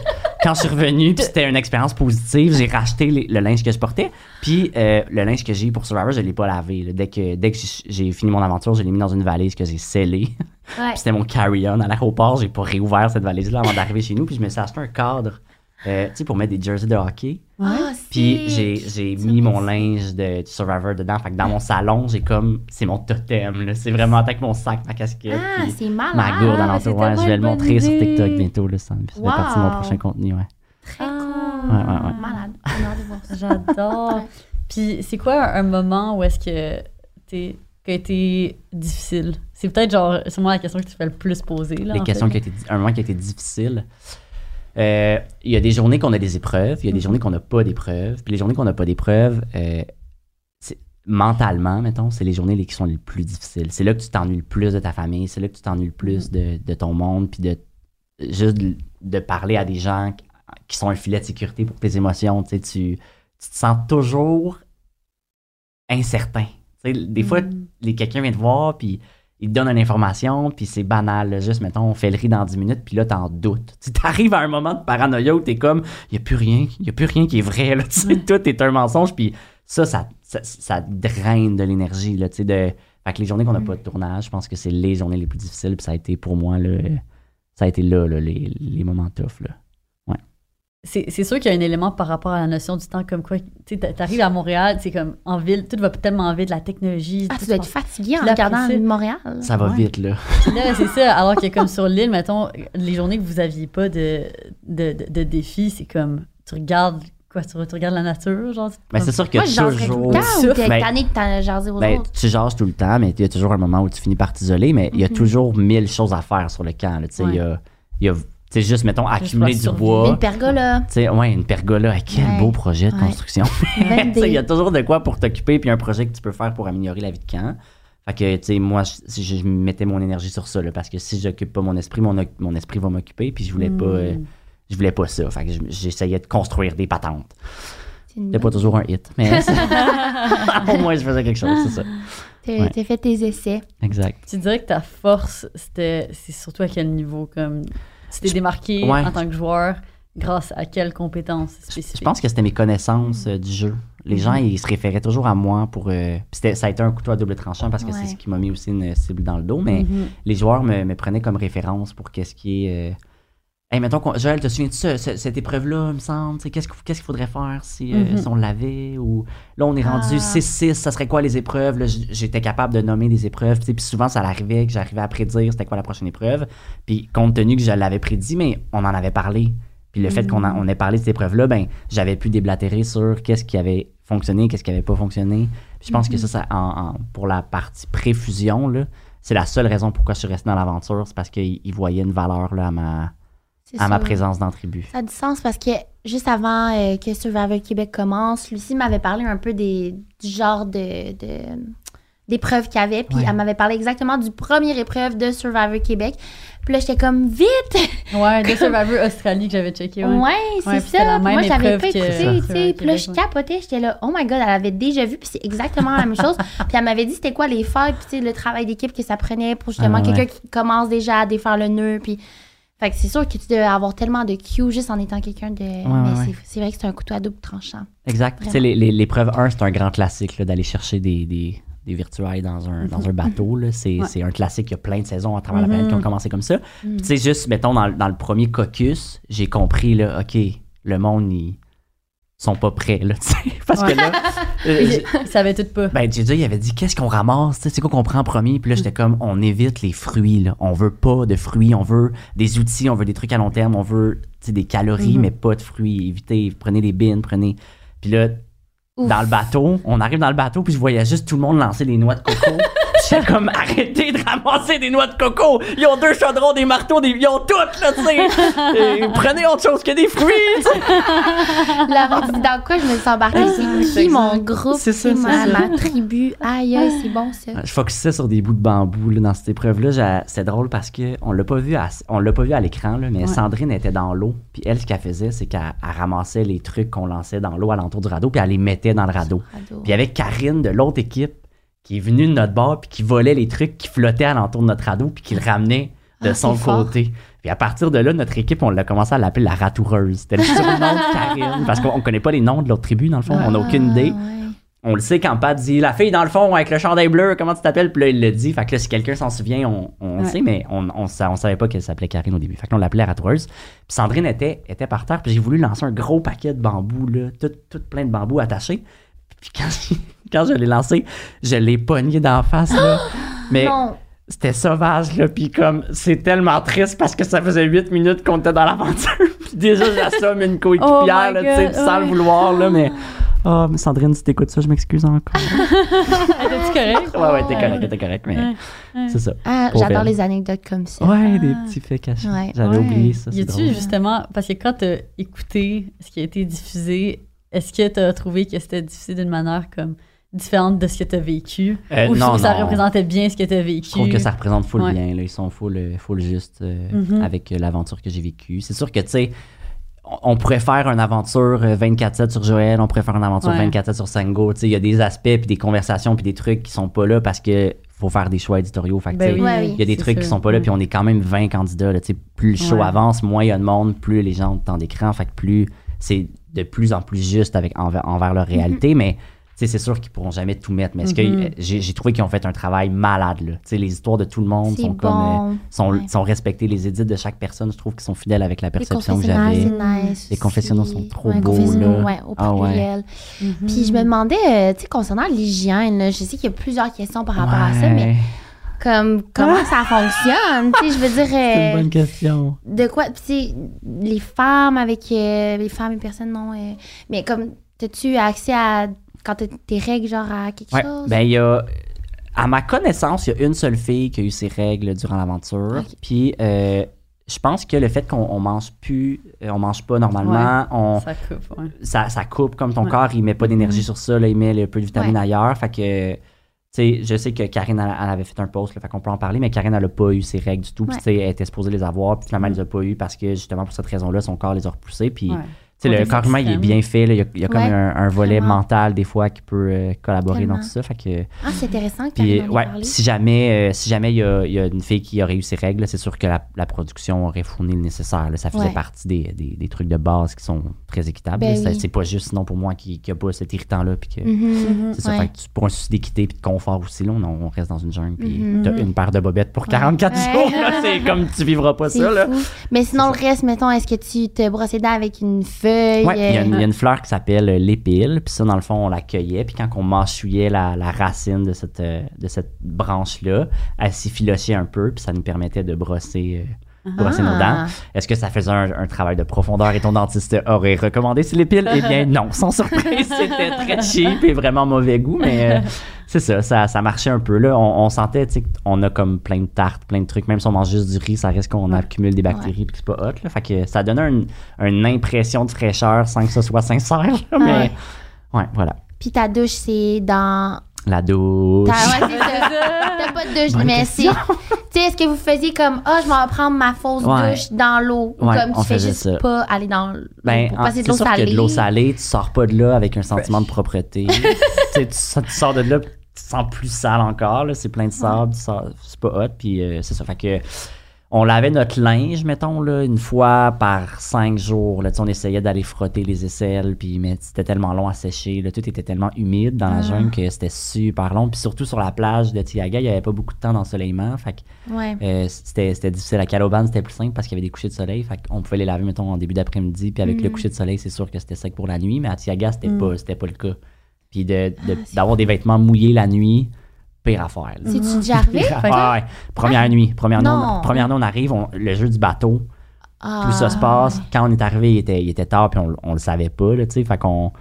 quand je suis revenu, puis c'était une expérience positive, j'ai racheté les- le linge que je portais, puis euh, le linge que j'ai pour Survivor, je l'ai pas lavé. là. Dès que dès que j'ai- fini mon aventure, je l'ai mis dans une valise que j'ai scellée. Ouais. C'était mon carry-on à l'aéroport. J'ai pas réouvert cette valise-là avant d'arriver chez nous. Puis je me suis acheté un cadre, euh, tu sais, pour mettre des jerseys de hockey. Ah, Puis j'ai, mis mon linge de Survivor dedans. Fait que dans mon salon, j'ai comme. C'est mon totem. là. C'est vraiment avec mon sac, ma casquette. Ah, puis c'est malade. ma gourde Ah, à c'est l'entour. Ouais, je vais le montrer sur. TikTok bientôt. Là, ça fait partie de mon Wow. prochain contenu. Ouais. Très Ah. cool. Ouais, ouais, ouais. Malade. J'adore. Puis c'est quoi un moment où est-ce que t'es qui a été difficile? C'est peut-être genre sûrement la question que tu fais le plus poser. Là, Les en questions fait. qui ont été, un moment qui a été difficile. Euh, Il y a des journées qu'on a des épreuves, il y a des Mhm. journées qu'on n'a pas d'épreuves. Puis les journées qu'on n'a pas d'épreuves, euh, mentalement, mettons, c'est les journées qui sont les plus difficiles. C'est là que tu t'ennuies le plus de ta famille, c'est là que tu t'ennuies le plus de, de ton monde, puis de juste de, de parler à des gens qui- sont un filet de sécurité pour tes émotions. Tu, sais, tu, tu te sens toujours incertain. Tu sais, des fois, Mm. les- quelqu'un vient te voir, puis il te donne une information, puis c'est banal. Juste, mettons, on fait le riz dans 10 minutes, puis là, t'en doutes. Tu arrives à un moment de paranoïa où t'es comme, il n'y a plus rien, il n'y a plus rien qui est vrai. Là. Tu sais, tout est un mensonge, puis ça, ça, ça, ça draine de l'énergie. Là, tu sais, de... Fait que les journées qu'on n'a pas de tournage, je pense que c'est les journées les plus difficiles, puis ça a été pour moi, là, ça a été là, là, les, les moments tough. Là. C'est c'est sûr qu'il y a un élément par rapport à la notion du temps, comme quoi, tu t'arrives à Montréal, c'est comme en ville, tout va tellement vite, la technologie. Ah, tu dois être fatigué en regardant. Montréal. Ça va Ouais. vite, là. C'est ça. Alors que comme sur l'île, mettons, les journées que vous aviez pas de, de, de, de défis, c'est comme, tu regardes, quoi, tu, tu regardes la nature, genre. Mais c'est sûr que Moi, jaserais tout toujours... le temps Ben, tanné de t'en jaser aux Ben, autres? tu jases tout le temps, mais il y a toujours un moment où tu finis par t'isoler, mais il y a Mhm. toujours mille choses à faire sur le camp. là. Tu sais, il y a, il y a- sais, juste, mettons, accumuler du bois. Une pergola. Tu sais, ouais, une pergola. Quel Ouais. beau projet de Ouais. construction. Il y a toujours de quoi pour t'occuper, puis un projet que tu peux faire pour améliorer la vie de camp. Fait que, tu sais, moi, je, je- je mettais mon énergie sur ça, là, parce que si j'occupe pas mon esprit, mon, mon esprit va m'occuper, puis je voulais pas... euh, Mm. je voulais pas ça. Fait que je- j'essayais de construire des patentes. C'est C'était pas toujours un hit, mais c'est- au moins je faisais quelque chose, c'est ça. T'as Ouais. fait tes essais. Exact. Tu dirais que ta force, c'était, c'est surtout à quel niveau, comme, tu t'es Je- démarqué ouais. en tant que joueur grâce à quelles compétences Je spécifiques? pense que c'était mes connaissances euh, du jeu. Les gens, Mhm. ils se référaient toujours à moi pour. euh, ça a été un couteau à double tranchant parce que Ouais. c'est ce qui m'a mis aussi une cible dans le dos. Mais Mhm. les joueurs me, me prenaient comme référence pour qu'est-ce qui est. euh, Hey, mettons, Joël, te souviens-tu de ce- ce- cette épreuve-là, il me semble? Qu'est-ce qu'il qu'il faudrait faire si, euh, Mhm. si on l'avait? Ou là, on est rendu Ah. 6-6, ça serait quoi les épreuves? J'étais capable de nommer des épreuves. Puis souvent, ça arrivait que j'arrivais à prédire c'était quoi la prochaine épreuve. Puis compte tenu que je l'avais prédit, mais on en avait parlé. Puis le fait qu'on a- on ait parlé de cette épreuve-là, ben, j'avais pu déblatérer sur qu'est-ce qui avait fonctionné, qu'est-ce qui avait pas fonctionné. Puis je pense que ça, ça en- en- pour la partie pré-fusion, c'est la seule raison pourquoi je suis resté dans l'aventure, c'est parce qu'ils ils voyaient une valeur là, à, ma, C'est à ma présence dans la tribu. Ça a du sens parce que juste avant euh, que Survivor Québec commence, Lucie m'avait parlé un peu des, du genre de, de- d'épreuves qu'il y avait. Puis Ouais. elle m'avait parlé exactement du premier épreuve de Survivor Québec. Puis là, j'étais comme, vite! Ouais, de Survivor Australie que j'avais checké. Ouais, Ouais. c'est Ouais, ça. la Puis même moi, je l'avais épreuve pas écouté, tu sais. Puis là, je capotais. J'étais là, oh my god, elle avait déjà vu. Puis c'est exactement la même chose. Puis elle m'avait dit c'était quoi les failles, puis tu sais, le travail d'équipe que ça prenait pour justement Ah, ouais. quelqu'un qui commence déjà à défaire le nœud. Puis. Fait que c'est sûr que tu devais avoir tellement de cues juste en étant quelqu'un de. mais ouais, c'est- ouais. c'est vrai que c'est un couteau à double tranchant. Exact. Tu sais, les- les- l'épreuve 1, c'est un grand classique là, d'aller chercher des, des, des virtuailles dans un, dans un bateau. là. C'est Ouais. un classique. Il y a plein de saisons à travers la planète qui ont Mhm. commencé comme ça. Mm. Puis Tu sais, juste, mettons, dans, le- dans le premier caucus, j'ai compris, là, OK, le monde, ils sont pas prêts, là, tu sais. Parce Ouais. que là, euh, Ils savaient tout pas. ben, JJ, il avait dit, qu'est-ce qu'on ramasse, tu sais, c'est quoi qu'on prend en premier? Puis là, j'étais comme, on évite les fruits, là. On veut pas de fruits, on veut des outils, on veut des trucs à long terme, on veut, tu sais, des calories, Mhm. mais pas de fruits. Évitez, prenez des bines, prenez. Puis là, Ouf. dans le bateau, on arrive dans le bateau, puis je voyais juste tout le monde lancer des noix de coco. J'étais comme, arrêtez de ramasser des noix de coco! Ils ont deux chaudrons, des marteaux, des... ils ont toutes, là, tu sais! Prenez autre chose que des fruits! Là, dans quoi je me suis embarquée? C'est qui mon groupe? C'est ça, C'est c'est ma, ma tribu? Aïe, aïe, c'est bon ça. Je focusais sur des bouts de bambou là, dans cette épreuve-là. J'ai- C'est drôle parce que on l'a pas vu à, on l'a pas vu à l'écran, là, mais Ouais. Sandrine était dans l'eau. Puis elle, ce qu'elle faisait, c'est qu'elle elle ramassait les trucs qu'on lançait dans l'eau alentour du radeau, puis elle les mettait dans le radeau. Ado. Puis avait Karine de l'autre équipe qui est venue de notre bord, puis qui volait les trucs qui flottaient alentour de notre radeau, puis qui le ramenait de Ah, son côté. Puis à partir de là, notre équipe, on l'a commencé à l'appeler la ratoureuse. C'était le surnom de Karine, parce qu'on connaît pas les noms de l'autre tribu, dans le fond. On n'a aucune Ah, idée. ouais. On le sait quand Pat dit la fille dans le fond avec le chandail bleu, comment tu t'appelles? Puis là, il le dit. Fait que là, si quelqu'un s'en souvient, on, on Ouais. sait, mais on, on, on savait pas qu'elle s'appelait Karine au début. Fait que là, on l'appelait la ratoureuse. Puis Sandrine était, était par terre, puis j'ai voulu lancer un gros paquet de bambou, là, tout, tout plein de bambou attachés. Puis quand, quand je l'ai lancé, je l'ai pogné d'en face, là. Mais Non. c'était sauvage, là. Puis comme, c'est tellement triste parce que ça faisait 8 minutes qu'on était dans l'aventure. puis déjà, j'assomme une coéquipière, Oh my là, tu sais, sans le vouloir, là, mais. Oh, mais Sandrine, si t'écoutes ça, je m'excuse encore. Étais-tu correct? Ouais, ouais, t'es correct, t'es correct, mais Ouais, ouais. c'est ça. Ah, j'adore elle. les anecdotes comme ça. Ouais, des Ah. petits faits cachés. Ouais. J'avais Ouais. oublié ça. Y a-tu drôle. justement, parce que quand t'as écouté ce qui a été diffusé, est-ce que t'as trouvé que c'était diffusé d'une manière comme différente de ce que tu as vécu? Euh, ou je non, trouve que ça non. représentait bien ce que tu as vécu. Je trouve que ça représente full Ouais. bien. Là. Ils sont full, euh, full juste euh, Mhm. avec l'aventure que j'ai vécue. C'est sûr que, tu sais, on- pourrait faire une aventure euh, 24-7 sur Joël, on pourrait faire une aventure Ouais. 24-7 sur Sango. Tu sais, il y a des aspects, puis des conversations, puis des trucs qui sont pas là parce que faut faire des choix éditoriaux. Fait Ben tu oui. Oui. Il y a des trucs qui sûr. sont pas là, puis on est quand même 20 candidats. Là, tu sais. plus le show Ouais. avance, moins il y a de monde, plus les gens ont de temps d'écran. Fait que plus c'est de plus en plus juste avec, envers, envers leur réalité. Mais tu sais, c'est sûr qu'ils pourront jamais tout mettre. Mais Mhm. j'ai trouvé qu'ils ont fait un travail malade. Là. Les histoires de tout le monde sont comme euh, bon. sont, Ouais. sont respectées. Les édits de chaque personne, je trouve qu'ils sont fidèles avec la perception que j'avais. nice. Les confessionnaux sont trop Ouais, beaux, là. ouais, au Ah. Mhm. Puis je me demandais, euh, concernant l'hygiène, je sais qu'il y a plusieurs questions par rapport à ça, mais comme comment ça fonctionne, tu sais, je veux dire, C'est euh, une bonne question. de quoi, puis les femmes avec euh, les femmes et personnes non, euh, mais comme, as-tu accès à quand t'as tes règles, genre à quelque Ouais, chose? ben il y a à ma connaissance, il y a une seule fille qui a eu ses règles durant l'aventure. Puis euh, je pense que le fait qu'on on mange plus, euh, on mange pas normalement, on Ça coupe, ouais. ça, ça coupe comme ton Ouais. Mm-hmm. corps, il met pas d'énergie sur ça, là, il met le peu de vitamines Ouais. ailleurs. Fait que, sais, je sais que Karine, elle, elle avait fait un post, là, fait qu'on peut en parler, mais Karine, elle a pas eu ses règles du tout. Puis, Ouais. tu sais, elle était supposée les avoir, puis finalement, elle les a pas eu parce que, justement, pour cette raison-là, son corps les a repoussés. Puis, Ouais. Le humain, il est bien fait, là, il y a, il y a comme un, un volet vraiment. mental, des fois, qui peut euh, collaborer Tellement. dans tout ça. Fait que, Ah, c'est intéressant que puis, ouais, si jamais, euh, si jamais il y a, il y a une fille qui aurait eu ses règles, c'est sûr que la, la production aurait fourni le nécessaire. là. Ça faisait Ouais. partie des, des, des trucs de base qui sont très équitables. Ben oui. C'est pas juste sinon pour moi qui n'a pas cet irritant-là. Puis que, Mhm. c'est ça. Fait que tu- pour un souci d'équité puis de confort aussi, là, on, on reste dans une jungle. Puis Mhm. t'as une paire de bobettes pour 44 Ouais. jours. C'est comme tu vivras pas ça. Là. Mais sinon, le reste, mettons, est-ce que tu te brosses les dents avec une feuille? Il y, a une- fleur qui s'appelle euh, l'épile, puis ça, dans le fond, on la cueillait, puis quand on mâchouillait la, racine de cette, euh, de cette branche-là, elle s'effilochait un peu, puis ça nous permettait de brosser, euh, brosser nos dents. Est-ce que ça faisait un, un travail de profondeur et ton dentiste aurait recommandé c'est l'épile? Eh bien, non, sans surprise, c'était très cheap et vraiment mauvais goût, mais euh, c'est ça, ça, ça marchait un peu. Là. On, on sentait, tu sais, qu'on a comme plein de tartes, plein de trucs, même si on mange juste du riz, ça reste qu'on accumule des bactéries puis que c'est pas hot. Là. Fait que ça donnait une, une impression de fraîcheur sans que ce soit sincère. là, mais ouais, voilà. Puis ta douche, c'est dans. La douche. Ouais, ça. T'as pas de douche, Bonne mais c'est. Tu sais, est-ce que vous faisiez comme, ah, je vais prendre ma fausse Ouais. douche dans l'eau? Ouais, comme on tu fais juste ça. pas aller dans l'eau Ben, pour en- passer de c'est l'eau salée? de l'eau salée, tu sors pas de là avec un sentiment de propreté. tu, sais, tu, sors- tu sors de là, tu te sens plus sale encore. là, C'est plein de sable, tu sors- c'est pas hot. Puis euh, c'est ça. Fait que on lavait notre linge, mettons, là, une fois par cinq jours. Là, on essayait d'aller frotter les aisselles, puis mais c'était tellement long à sécher. Là, tout était tellement humide dans la jungle que c'était super long. Puis surtout sur la plage de Tiaga, il n'y avait pas beaucoup de temps d'ensoleillement. Fait que Ouais. euh, c'était, c'était difficile. À Caloban, c'était plus simple parce qu'il y avait des couchers de soleil. Fait qu'on pouvait les laver, mettons, en début d'après-midi. Puis avec le Mm. coucher de soleil, c'est sûr que c'était sec pour la nuit. Mais à Tiaga, c'était, Mm. pas, c'était pas le cas. Puis de, de- Ah, d'avoir des vêtements mouillés la nuit, pire affaire. C'est-tu déjà arrivé? Ouais. Première nuit. Première nuit, on, première nuit, on arrive, on- le jeu du bateau. Ah, Plus ça se passe. Quand on est arrivé, il était, il était tard, puis on, on le savait pas, là, tu sais. Fait qu'on,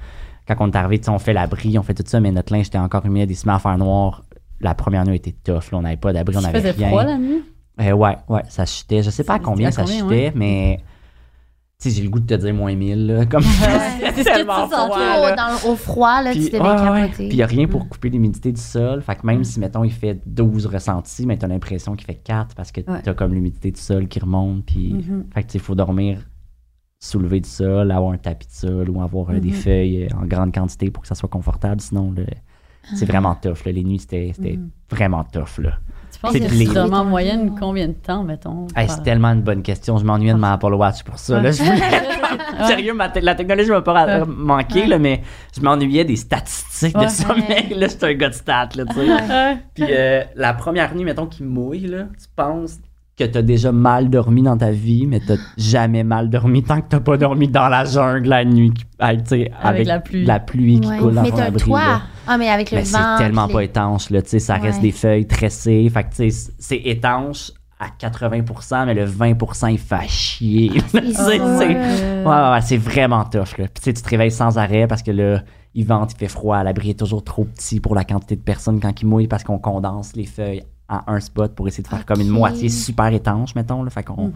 quand on est arrivé, on fait l'abri, on fait tout ça, mais notre linge était encore humide, il se met à faire noir. La première nuit était tough, là, on n'avait pas d'abri, on Il n'avait faisait rien. froid la nuit? Euh, ouais, ouais, ça chutait. Je sais pas à combien ça combien, chutait, mais. Sais, j'ai le goût de te dire moins 1000, là. Comme C'est ce que tellement tu froid, Au, dans, au froid, là, Puis, tu devais ouais, ouais, ouais. capoter. Puis il n'y a rien pour couper l'humidité du sol. Fait que même si, mettons, il fait 12 ressentis, mais tu as l'impression qu'il fait 4 parce que Ouais. tu as comme l'humidité du sol qui remonte. Puis, Mhm. fait que tu sais, il faut dormir soulevé du sol, avoir un tapis de sol ou avoir euh, des Mhm. feuilles euh, en grande quantité pour que ça soit confortable. Sinon, le- c'est vraiment tough. Là. Les nuits, c'était c'était Mhm. vraiment tough. Là. Penses C'est que dormais en moyenne combien de temps, mettons? Hey, c'est tellement une bonne question. Je m'ennuyais de ma Apple Watch pour ça. Là. Je Sérieux, ma te- la technologie m'a pas manqué, là, mais je m'ennuyais des statistiques de sommeil. Là, j'étais un gars de stats. Là, tu sais. Ouais. Puis euh, la première nuit, mettons, qui mouille, là, tu penses que t'as déjà mal dormi dans ta vie, mais t'as jamais mal dormi tant que t'as pas dormi dans la jungle la nuit, qui- avec, la pluie. la pluie qui Ouais. coule dans Mais ton abri, toit. là. Ah, mais avec le Mais vent. c'est tellement pas étanche, là, tu sais, ça reste des feuilles tressées, fait que, c'est étanche à 80%, mais le 20% il fait chier. C'est Ouais, ouais, vraiment tough. Là. Puis tu te réveilles sans arrêt parce que là, il vente, il fait froid, l'abri est toujours trop petit pour la quantité de personnes quand il mouille parce qu'on condense les feuilles à un spot pour essayer de faire comme une moitié super étanche, mettons. Là. Fait qu'on. Mhm.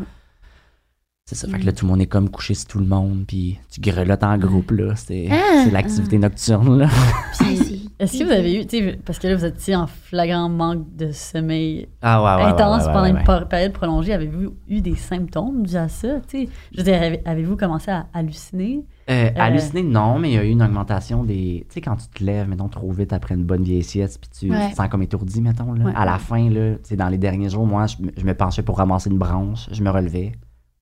C'est ça. Fait que là, tout le monde est comme couché sur tout le monde, puis tu grelottes en groupe, là. C'est Ah. c'est l'activité nocturne, là. Puis, Est-ce que vous avez eu, tu sais, parce que là, vous étiez en flagrant manque de sommeil Ah ouais, ouais, ouais, intense ouais, ouais, pendant ouais, une période prolongée, avez-vous eu des symptômes dus à ça? tu sais? Je veux dire, avez- avez-vous commencé à halluciner? Euh, halluciner, non, mais il y a eu une augmentation des. Tu sais, quand tu te lèves, mettons, trop vite après une bonne vieille sieste, puis tu Ouais. te sens comme étourdi, mettons, là. Ouais. À la fin, là, tu sais, dans les derniers jours, moi, je, me- je me penchais pour ramasser une branche, je me relevais.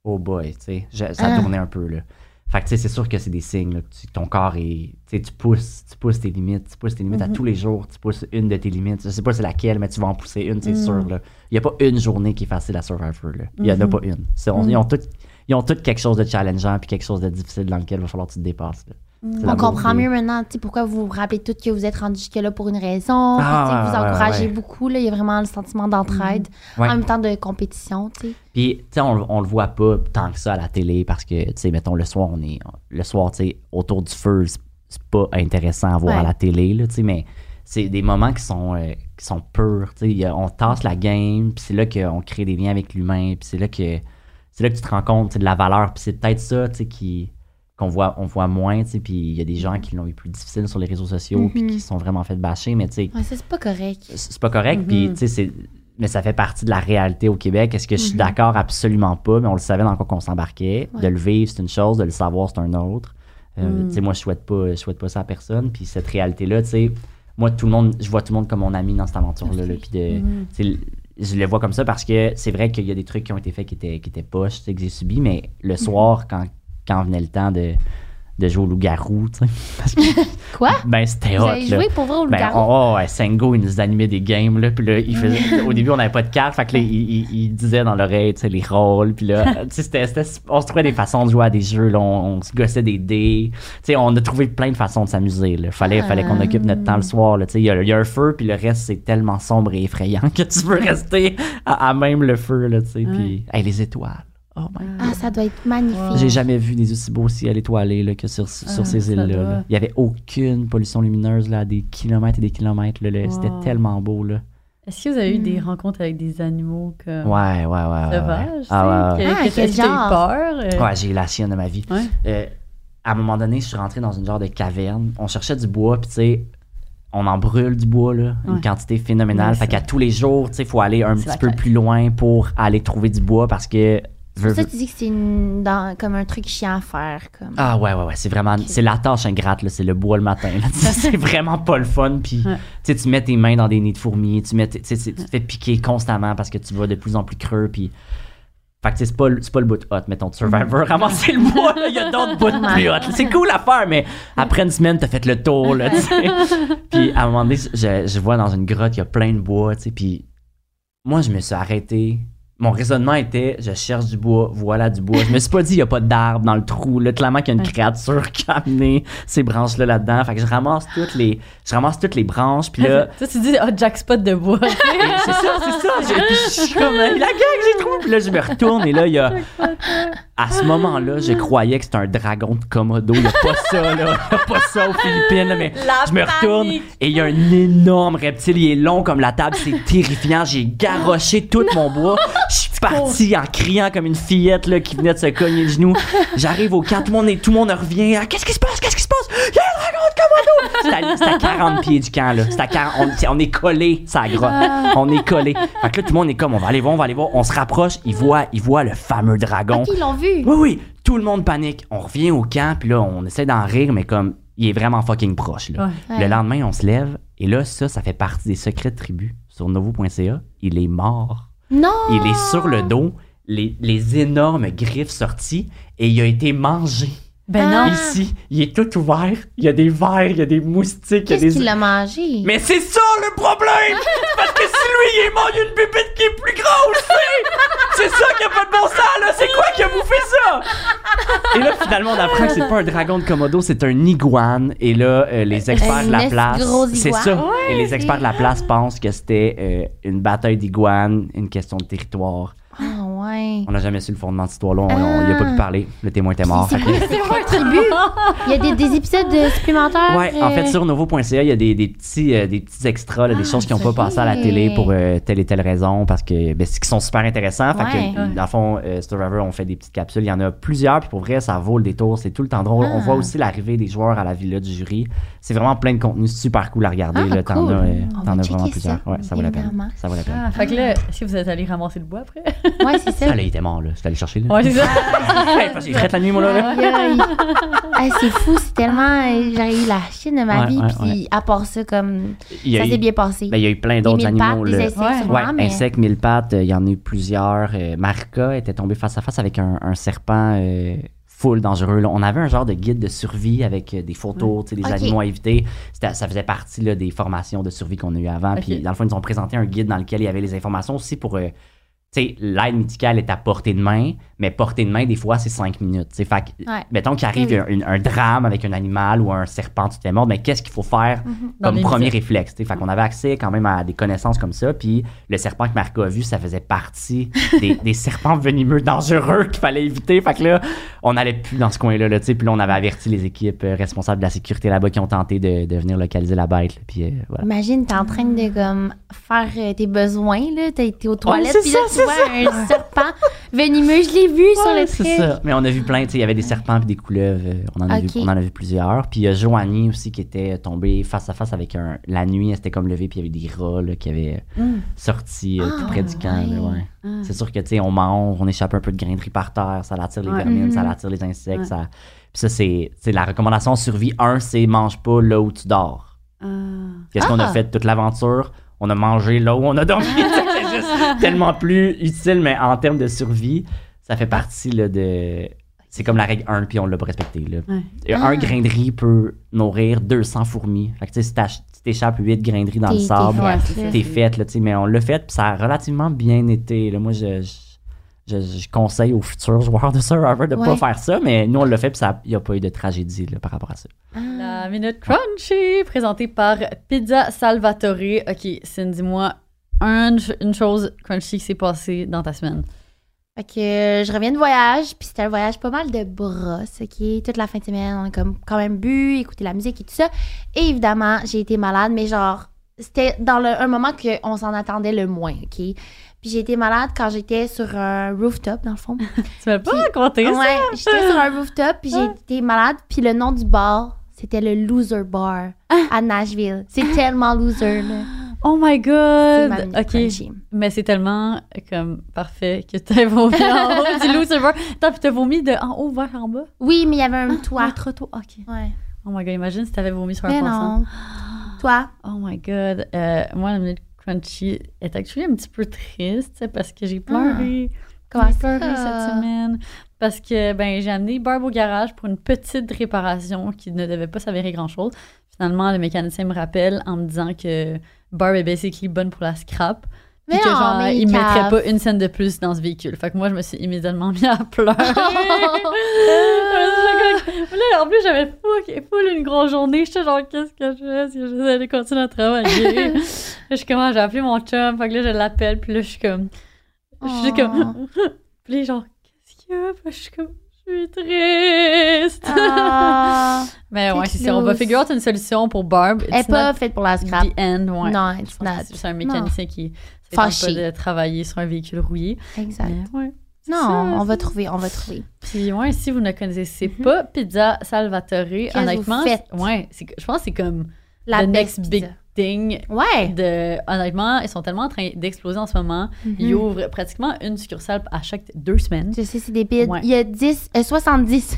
Oh boy, tu sais, ça Ah. tournait un peu, là. Fait que, tu sais, c'est sûr que c'est des signes, là, que tu- ton corps est. Tu pousses, tu pousses tes limites, tu pousses tes limites à tous les jours, tu pousses une de tes limites. Je sais pas c'est laquelle, mais tu vas en pousser une, c'est sûr, là. Il y a pas une journée qui est facile à Survivor, là. Il y en a pas une. On- Ils ont toutes. Ils ont toutes quelque chose de challengeant puis quelque chose de difficile dans lequel il va falloir que tu te dépasses. là. On comprend mieux maintenant pourquoi vous vous rappelez tout que vous êtes rendu jusque-là pour une raison. Ah, vous encouragez ouais. beaucoup. Là, il y a vraiment le sentiment d'entraide Ouais. en même temps de compétition. tu sais. Puis, on, on le voit pas tant que ça à la télé parce que, tu sais, mettons, le soir, on est. Le soir, tu sais, autour du feu, c'est pas intéressant à voir Ouais. à la télé, là, mais c'est des moments qui sont, euh, qui sont purs, On tasse la game, puis c'est là qu'on crée des liens avec l'humain, puis c'est là que. C'est là que tu te rends compte de la valeur, puis c'est peut-être ça, tu sais, qui qu'on voit on voit moins tu sais puis il y a des gens qui l'ont eu plus difficile sur les réseaux sociaux puis Mhm. qui sont vraiment fait bâcher mais tu sais Ouais, c'est pas correct. c'est pas correct. Puis, tu sais, c'est. Mais ça fait partie de la réalité au Québec. Est-ce que je suis d'accord? Absolument pas. Mais on le savait dans quoi qu'on s'embarquait. Ouais. De le vivre, c'est une chose. De le savoir, c'est un autre. Euh. Tu sais, moi, je souhaite pas, je souhaite pas ça à personne. Puis cette réalité-là, tu sais, moi, tout le monde, je vois tout le monde comme mon ami dans cette aventure-là. là. Puis de, je le vois comme ça parce que c'est vrai qu'il y a des trucs qui ont été faits qui étaient, qui étaient poches, que j'ai subis. Mais le soir, quand, quand venait le temps de, de jouer au loup-garou, tu sais, Quoi? ben, c'était Vous hot. là. joué pour vrai au Ben, loup-garou? oh, ouais, Sengo, il nous animait des games, là, puis là, il faisait, au début, on n'avait pas de cartes, fait que là, il, il- il disait dans l'oreille, tu sais, les rôles, puis là, tu sais, c'était, c'était- on se trouvait des façons de jouer à des jeux, là, on, on se gossait des dés, tu sais, on a trouvé plein de façons de s'amuser, là, fallait, fallait qu'on occupe notre temps le soir, là, tu sais, il y, a- il y a un feu, puis le reste, c'est tellement sombre et effrayant que tu veux rester à, à même le feu, là, tu sais, puis, hey, les étoiles, oh my Ah, ça doit être magnifique. j'ai jamais vu des aussi beaux ciels étoilés là, que sur, sur Ah, ces ça îles-là. doit. Il y avait aucune pollution lumineuse là, à des kilomètres et des kilomètres. là, là. C'était tellement beau. Là. Est-ce que vous avez eu des Hmm. rencontres avec des animaux comme Ouais, ouais, ouais. ouais, ouais. sauvages? Ah, ouais, ouais. Ah, que- genre? peur? euh? Ouais, j'ai eu la chienne de ma vie. Ouais. Euh, à un moment donné, je suis rentré dans une genre de caverne. On cherchait du bois, puis tu sais, on en brûle du bois, là, une Ouais. quantité phénoménale. Ouais, fait qu'à tous les jours, tu sais, il faut aller un C'est petit peu plus loin pour aller trouver du bois parce que. Veux- Ça, tu dis que c'est une- dans- comme un truc chiant à faire. Comme... Ah ouais, ouais, ouais, c'est vraiment, c'est la tâche ingrate, là, c'est le bois le matin. là. c'est vraiment pas le fun. Puis, Ouais. tu sais, tu mets tes mains dans des nids de fourmis, tu, mets, tes- tu sais, c'est- tu te fais piquer constamment parce que tu vas de plus en plus creux. Puis, fait que c'est pas, le- c'est pas le bout hot, mettons, de Survivor. Ramasser le bois, là, il y a d'autres bouts plus hot. C'est cool à faire, mais après une semaine, t'as fait le tour, là, tu sais. Puis, à un moment donné, je, je vois dans une grotte, il y a plein de bois, tu sais, puis moi, je me suis arrêté. Mon raisonnement était, je cherche du bois, voilà du bois. Je me suis pas dit, il y a pas d'arbre dans le trou. Là, clairement qu'il y a une créature qui a amené ces branches-là là-dedans. Fait que je ramasse toutes les, je ramasse toutes les branches. Puis là, Toi, tu dis, oh, jackspot de bois. c'est ça, c'est ça. Je suis comme, euh, la gang, j'ai trouvé. Puis là, je me retourne et là, il y a, à ce moment-là, je croyais que c'était un dragon de Komodo. Il n'y a pas ça, là. Il n'y a pas ça aux Philippines, là, mais La je me retourne panique. et il y a un énorme reptile. Il est long comme la table. C'est terrifiant. J'ai garoché tout mon bois. Je suis parti en criant comme une fillette, là, qui venait de se cogner le genou. J'arrive au camp. Tout le monde, est, tout le monde revient. Ah, Qu'est-ce qui se passe? Qu'est-ce qui se passe? Il y a un dragon de Komodo! C'est à, c'est à 40 pieds du camp, là. À 40 on, c'est- on est collé, ça grotte. On est collé. Fait que là, tout le monde est comme, on va aller voir, on va aller voir. On se rapproche. Il voit, il voit le fameux dragon. Ok, ils l'ont vu. Oui, oui, tout le monde panique. On revient au camp, puis là, on essaie d'en rire, mais comme, il est vraiment fucking proche, là. Ouais. Le lendemain, on se lève, et là, ça, ça fait partie des secrets de tribu. Sur novo.ca, il est mort. Il est sur le dos, les, les énormes griffes sorties, et il a été mangé. Ben Ah. non. Ici, il est tout ouvert, il y a des vers, il y a des moustiques, il y a Qu'est-ce des... qu'il a mangé? Mais c'est ça le problème! Parce que si lui, il est mort, il y a une pépite qui est plus grosse, c'est! C'est ça qui a pas de bon sens, là! C'est quoi qui a bouffé ça? Et là, finalement, on apprend que c'est pas un dragon de Komodo, c'est un iguane. Et là, euh, les experts de la place. C'est iguane. ça. Ouais, Et les experts de la place pensent que c'était euh, une bataille d'iguanes, une question de territoire. Ah, Ouais. On n'a jamais su le fondement de cette histoire-là. Il a pas pu parler. Le témoin était mort. C'est Fait quoi le tribut? Il y a des, des épisodes de supplémentaires? Ouais, en fait, euh, sur novo.ca, il y a des, des petits, euh, des petits extras, là, des Ah, choses qui n'ont pas passé à la télé pour euh, telle et telle raison, parce que ben, c'est- qui sont super intéressants. Fait Ouais. que, dans le fond, euh, Survivor, on fait des petites capsules. Il y en a plusieurs, puis pour vrai, ça vaut le détour. C'est tout le temps drôle. On Ah. voit aussi l'arrivée des joueurs à la villa du jury. C'est vraiment plein de contenu super cool à regarder. Ah. T'en cool. as, euh, On t'en va as checker vraiment plusieurs. ça, Ouais, ça vaut la peine. Ça vaut la peine. Ah, fait que là, est-ce que vous êtes allé ramasser le bois après? Ouais, c'est ça. Ah, là, il était mort, là. J'étais allé chercher, là. Ouais, c'est ça. Hey, parce qu'il la nuit, moi, là. là. Ah, c'est fou, c'est tellement. euh, J'aurais eu la chienne de ma Ouais, vie, ouais, puis ouais. à part ça, comme. Il y a Ça eu- s'est bien passé. ben, il y a eu plein d'autres mille pattes, animaux, des là. insectes, Ouais. sûrement, Ouais, mais. insectes, mille pattes, euh, il y en a eu plusieurs. Euh, Marika était tombée face à face avec un, un serpent euh, full dangereux. là. On avait un genre de guide de survie avec euh, des photos, tu sais, des animaux à éviter. Ça faisait partie là, des formations de survie qu'on a eu avant. Ok. Puis dans le fond, ils nous ont présenté un guide dans lequel il y avait les informations aussi pour... euh, sais, l'aide médicale est à portée de main, mais portée de main, des fois, c'est cinq minutes. Fait que, Ouais. mettons qu'il arrive Oui. un, drame avec un animal ou un serpent, tu t'es mort, mais qu'est-ce qu'il faut faire Dans comme premier réflexe. Fait qu'on avait accès quand même à des connaissances comme ça. Puis le serpent que Marco a vu, ça faisait partie des, des serpents venimeux dangereux qu'il fallait éviter. Fait que là, on n'allait plus dans ce coin-là. Là, tu sais. puis là, on avait averti les équipes euh, responsables de la sécurité là-bas qui ont tenté de, de venir localiser la bête. là. Puis euh, voilà. Imagine, t'es en train de comme faire euh, tes besoins, là. T'as été aux toilettes, c'est un serpent venimeux. Je l'ai vu sur le c'est truc. ça. Mais on a vu plein, tu sais, il y avait des serpents et des couleuvres. euh, On en, a vu, Ok. on en a vu plusieurs. Puis il y a Joanie aussi qui était tombée face à face avec un. La nuit, elle s'était comme levée, puis il y avait des rats là, qui avaient euh, Mm. sorti euh, Ah, tout près du camp. là, ouais. ouais. Ah. C'est sûr que, tu sais, on mange, on échappe un peu de grainerie par terre, ça attire les Ouais. vermines, ça Mhm. attire les insectes. Ça... Puis ça, c'est c'est la recommandation survie 1, c'est mange pas là où tu dors. Ah. Qu'est-ce qu'on a Ah! fait toute l'aventure? On a mangé là où on a dormi. tellement plus utile, mais en termes de survie, ça fait partie là, de. C'est comme la règle 1, puis on l'a pas respecté. Là. Ouais. Et Ah. Un grain de riz peut nourrir 200 fourmis. Fait que, si t'échappes 8 grains de riz dans le sable, t'es faite, là, mais on l'a fait, puis ça a relativement bien été. Là. Moi, je, je, je- je conseille aux futurs joueurs de Survivor de Ouais. pas faire ça, mais nous, on l'a fait, puis il n'y a pas eu de tragédie là, par rapport à ça. Ah. La Minute Crunchy, présentée par Pizza Salvatore. Ok, Cindy, dis-moi un- une chose crunchy qui s'est passée dans ta semaine. Fait que euh, je reviens de voyage, puis c'était un voyage pas mal de brosse, OK? Toute la fin de semaine, on a comme quand même bu, écouté la musique et tout ça. Et évidemment, j'ai été malade, mais genre, c'était dans le, un moment qu'on s'en attendait le moins, OK? Puis j'ai été malade quand j'étais sur un rooftop, dans le fond. Tu m'as pas Puis- raconté ça? Ouais, j'étais sur un rooftop, puis j'ai été malade, puis le nom du bar, c'était le Loser Bar à Nashville. C'est tellement loser, là. Oh my god! ma Ok, crunchy. mais c'est tellement comme parfait que t'as vomi en haut du loup serveur. Attends, puis t'as vomi de en haut vers en bas? Oui, mais il y avait un toit. Ah, trop tôt, ok. Ouais. Oh my god, imagine si t'avais vomi sur un Mais passant. non. Toi? Oh my god. Euh, moi, la minute crunchy est actually un petit peu triste parce que j'ai pleuré. Comment J'ai ça? pleuré cette semaine. Parce que ben, j'ai amené Barb au garage pour une petite réparation qui ne devait pas s'avérer grand-chose. Finalement, le mécanicien me rappelle en me disant que Barb est basically bonne pour la scrap. Mais que non, genre, mais il mettrait pas une scène de plus dans ce véhicule. Fait que moi, je me suis immédiatement mis à pleurer. là, en plus, j'avais full, full une grosse journée. J'étais genre, qu'est-ce que je fais? Est-ce que je vais aller continuer à travailler? je suis comme, j'ai appelé mon chum. Fait que là, je l'appelle. Puis là, je suis comme, je suis Oh. comme, puis là, genre, qu'est-ce qu'il y a? Puis je suis comme, je suis triste. Ah. Mais ouais, c'est. On va close. figure out une solution pour Barb. Elle est It's pas faite pour la scrap. the end, ouais. Non, it's not. C'est un mécanicien qui ne Fâché. pas de travailler sur un véhicule rouillé. Exact. Mais ouais. c'est Non, ça, on va trouver, on va trouver. Puis ouais, si vous ne connaissez pas Pizza Salvatore, honnêtement, ouais, je pense que c'est comme La next big pizza. Thing. Ouais. De, honnêtement, ils sont tellement en train d'exploser en ce moment. Ils Mhm. ouvrent pratiquement une succursale à chaque deux semaines. Je sais, c'est des pizzas. Ouais. Il y a 10, euh, 70,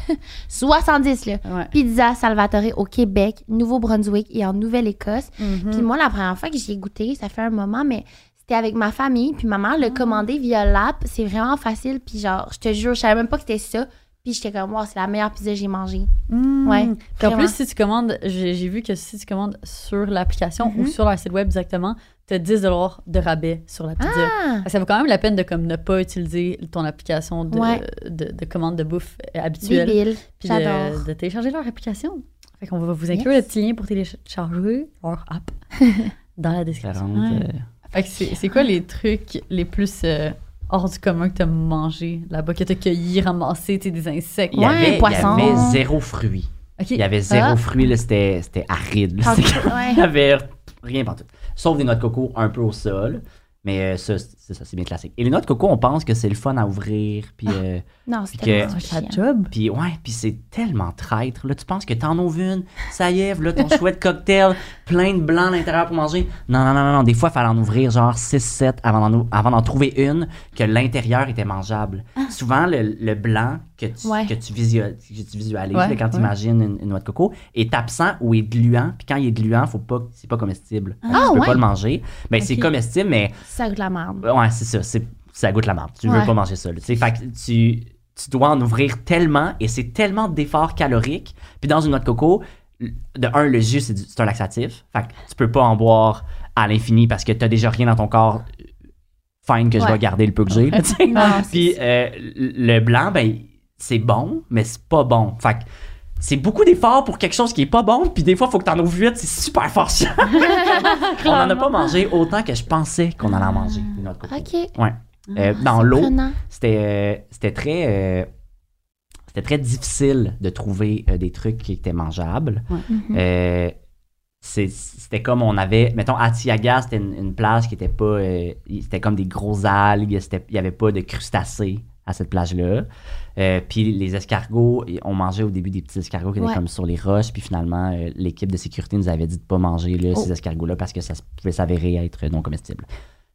70 là. Ouais. Pizza Salvatore au Québec, Nouveau-Brunswick et en Nouvelle-Écosse. Mhm. Puis moi, la première fois que j'y ai goûté, ça fait un moment, mais c'était avec ma famille. Puis maman Ah. l'a commandé via l'app. C'est vraiment facile. Puis genre, je te jure, je savais même pas que c'était ça. Puis j'étais comme, wow, c'est la meilleure pizza que j'ai mangée. Mm. Ouais, Puis en plus, si tu commandes, j'ai j'ai vu que si tu commandes sur l'application ou Mhm. sur leur site web directement, tu as 10 de rabais sur la pizza. Ah! Fait que Ça vaut quand même la peine de comme ne pas utiliser ton application de, Ouais. de, de commande de bouffe euh, habituelle. Débile. Puis J'adore. de, de télécharger leur application. Fait qu'on va vous inclure Yes. le petit lien pour télécharger leur app dans la description. 40, Ouais. euh, Fait que c'est c'est quoi les trucs les plus euh, hors du commun que t'as mangé là-bas, que t'as cueilli, ramassé, tu des insectes? Il y, Ouais, avait, poisson. il y avait zéro fruit. Il y avait zéro Ah. fruit, là, c'était, c'était aride. là. Ouais. Il y avait rien partout. Sauf des noix de coco un peu au sol. Mais euh, ça, c'est ça, c'est bien classique. Et les noix de coco, on pense que c'est le fun à ouvrir. Puis, euh, Non, c'était que- tellement C'est ta chiant. job. puis ouais, puis c'est tellement traître. Là, tu penses que t'en ouvres une, ça y est, là, ton chouette cocktail, plein de blanc à l'intérieur pour manger. Non, non, non, non, non. Des fois, il fallait en ouvrir genre 6-7 avant d'en, ou- avant d'en trouver une que l'intérieur était mangeable. Souvent, le, le blanc que tu, Ouais. que tu, que visualises Ouais, là, quand tu imagines une, une noix de coco est absent ou est gluant. Puis quand il est gluant, faut pas, c'est pas comestible. Ah, tu peux pas le manger. Ben, c'est comestible, mais Ça goûte la merde. Ouais, c'est ça. C'est, ça goûte la merde. Tu veux Ouais. pas manger ça. là. Fait que tu, tu dois en ouvrir tellement et c'est tellement d'efforts caloriques. Puis dans une noix de coco, de un, le jus, c'est, un laxatif. Fait que tu peux pas en boire à l'infini parce que t'as déjà rien dans ton corps. euh, Fine que je vais garder le peu que j'ai. Puis euh, le blanc, ben, c'est bon, mais c'est pas bon. Fait que c'est beaucoup d'efforts pour quelque chose qui est pas bon, puis des fois, il faut que t'en ouvres vite, c'est super forçant. on en a pas mangé autant que je pensais qu'on allait en manger. OK. Ouais. Euh, dans l'eau, c'était euh, c'était très euh, c'était très difficile de trouver euh, des trucs qui étaient mangeables. C'est- c'était comme on avait mettons à Tiaga c'était une, une plage qui était pas c'était comme des gros algues il y avait pas de crustacés à cette plage là puis les escargots on mangeait au début des petits escargots qui étaient Ouais. comme sur les roches puis finalement euh, l'équipe de sécurité nous avait dit de pas manger là, Oh. ces escargots là parce que ça pouvait s'avérer être non comestible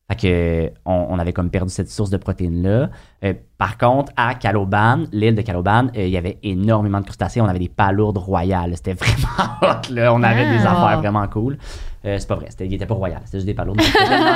fait que on, on avait comme perdu cette source de protéines-là. Euh, par contre, à Caloban, l'île de Caloban, euh, il y avait énormément de crustacés. On avait des palourdes royales. C'était vraiment hot, là. On avait Ah. des affaires vraiment cool. Euh, c'est pas vrai. C'était, il était pas royal. C'était juste des palourdes. C'était tellement,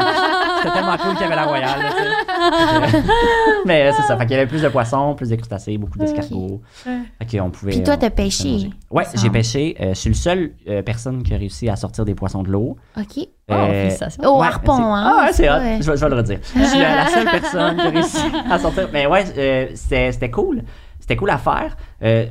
c'était tellement cool qu'il y avait la royale, là, Mais euh, c'est ça. Fait qu'il y avait plus de poissons, plus de crustacés, beaucoup d'escargots. Fait qu'on pouvait... Puis toi, t'as pêché? Ouais, j'ai semble. pêché. Euh, je suis le seul euh, personne qui a réussi à sortir des poissons de l'eau. OK. Oh, félicitations. Au Ouais, harpon, hein? Ah, ouais, c'est hot. Je, vais, je vais le redire. Je suis la, seule personne qui a réussi à sortir. Mais ouais, euh, c'était c'était cool. C'était cool à faire. Euh,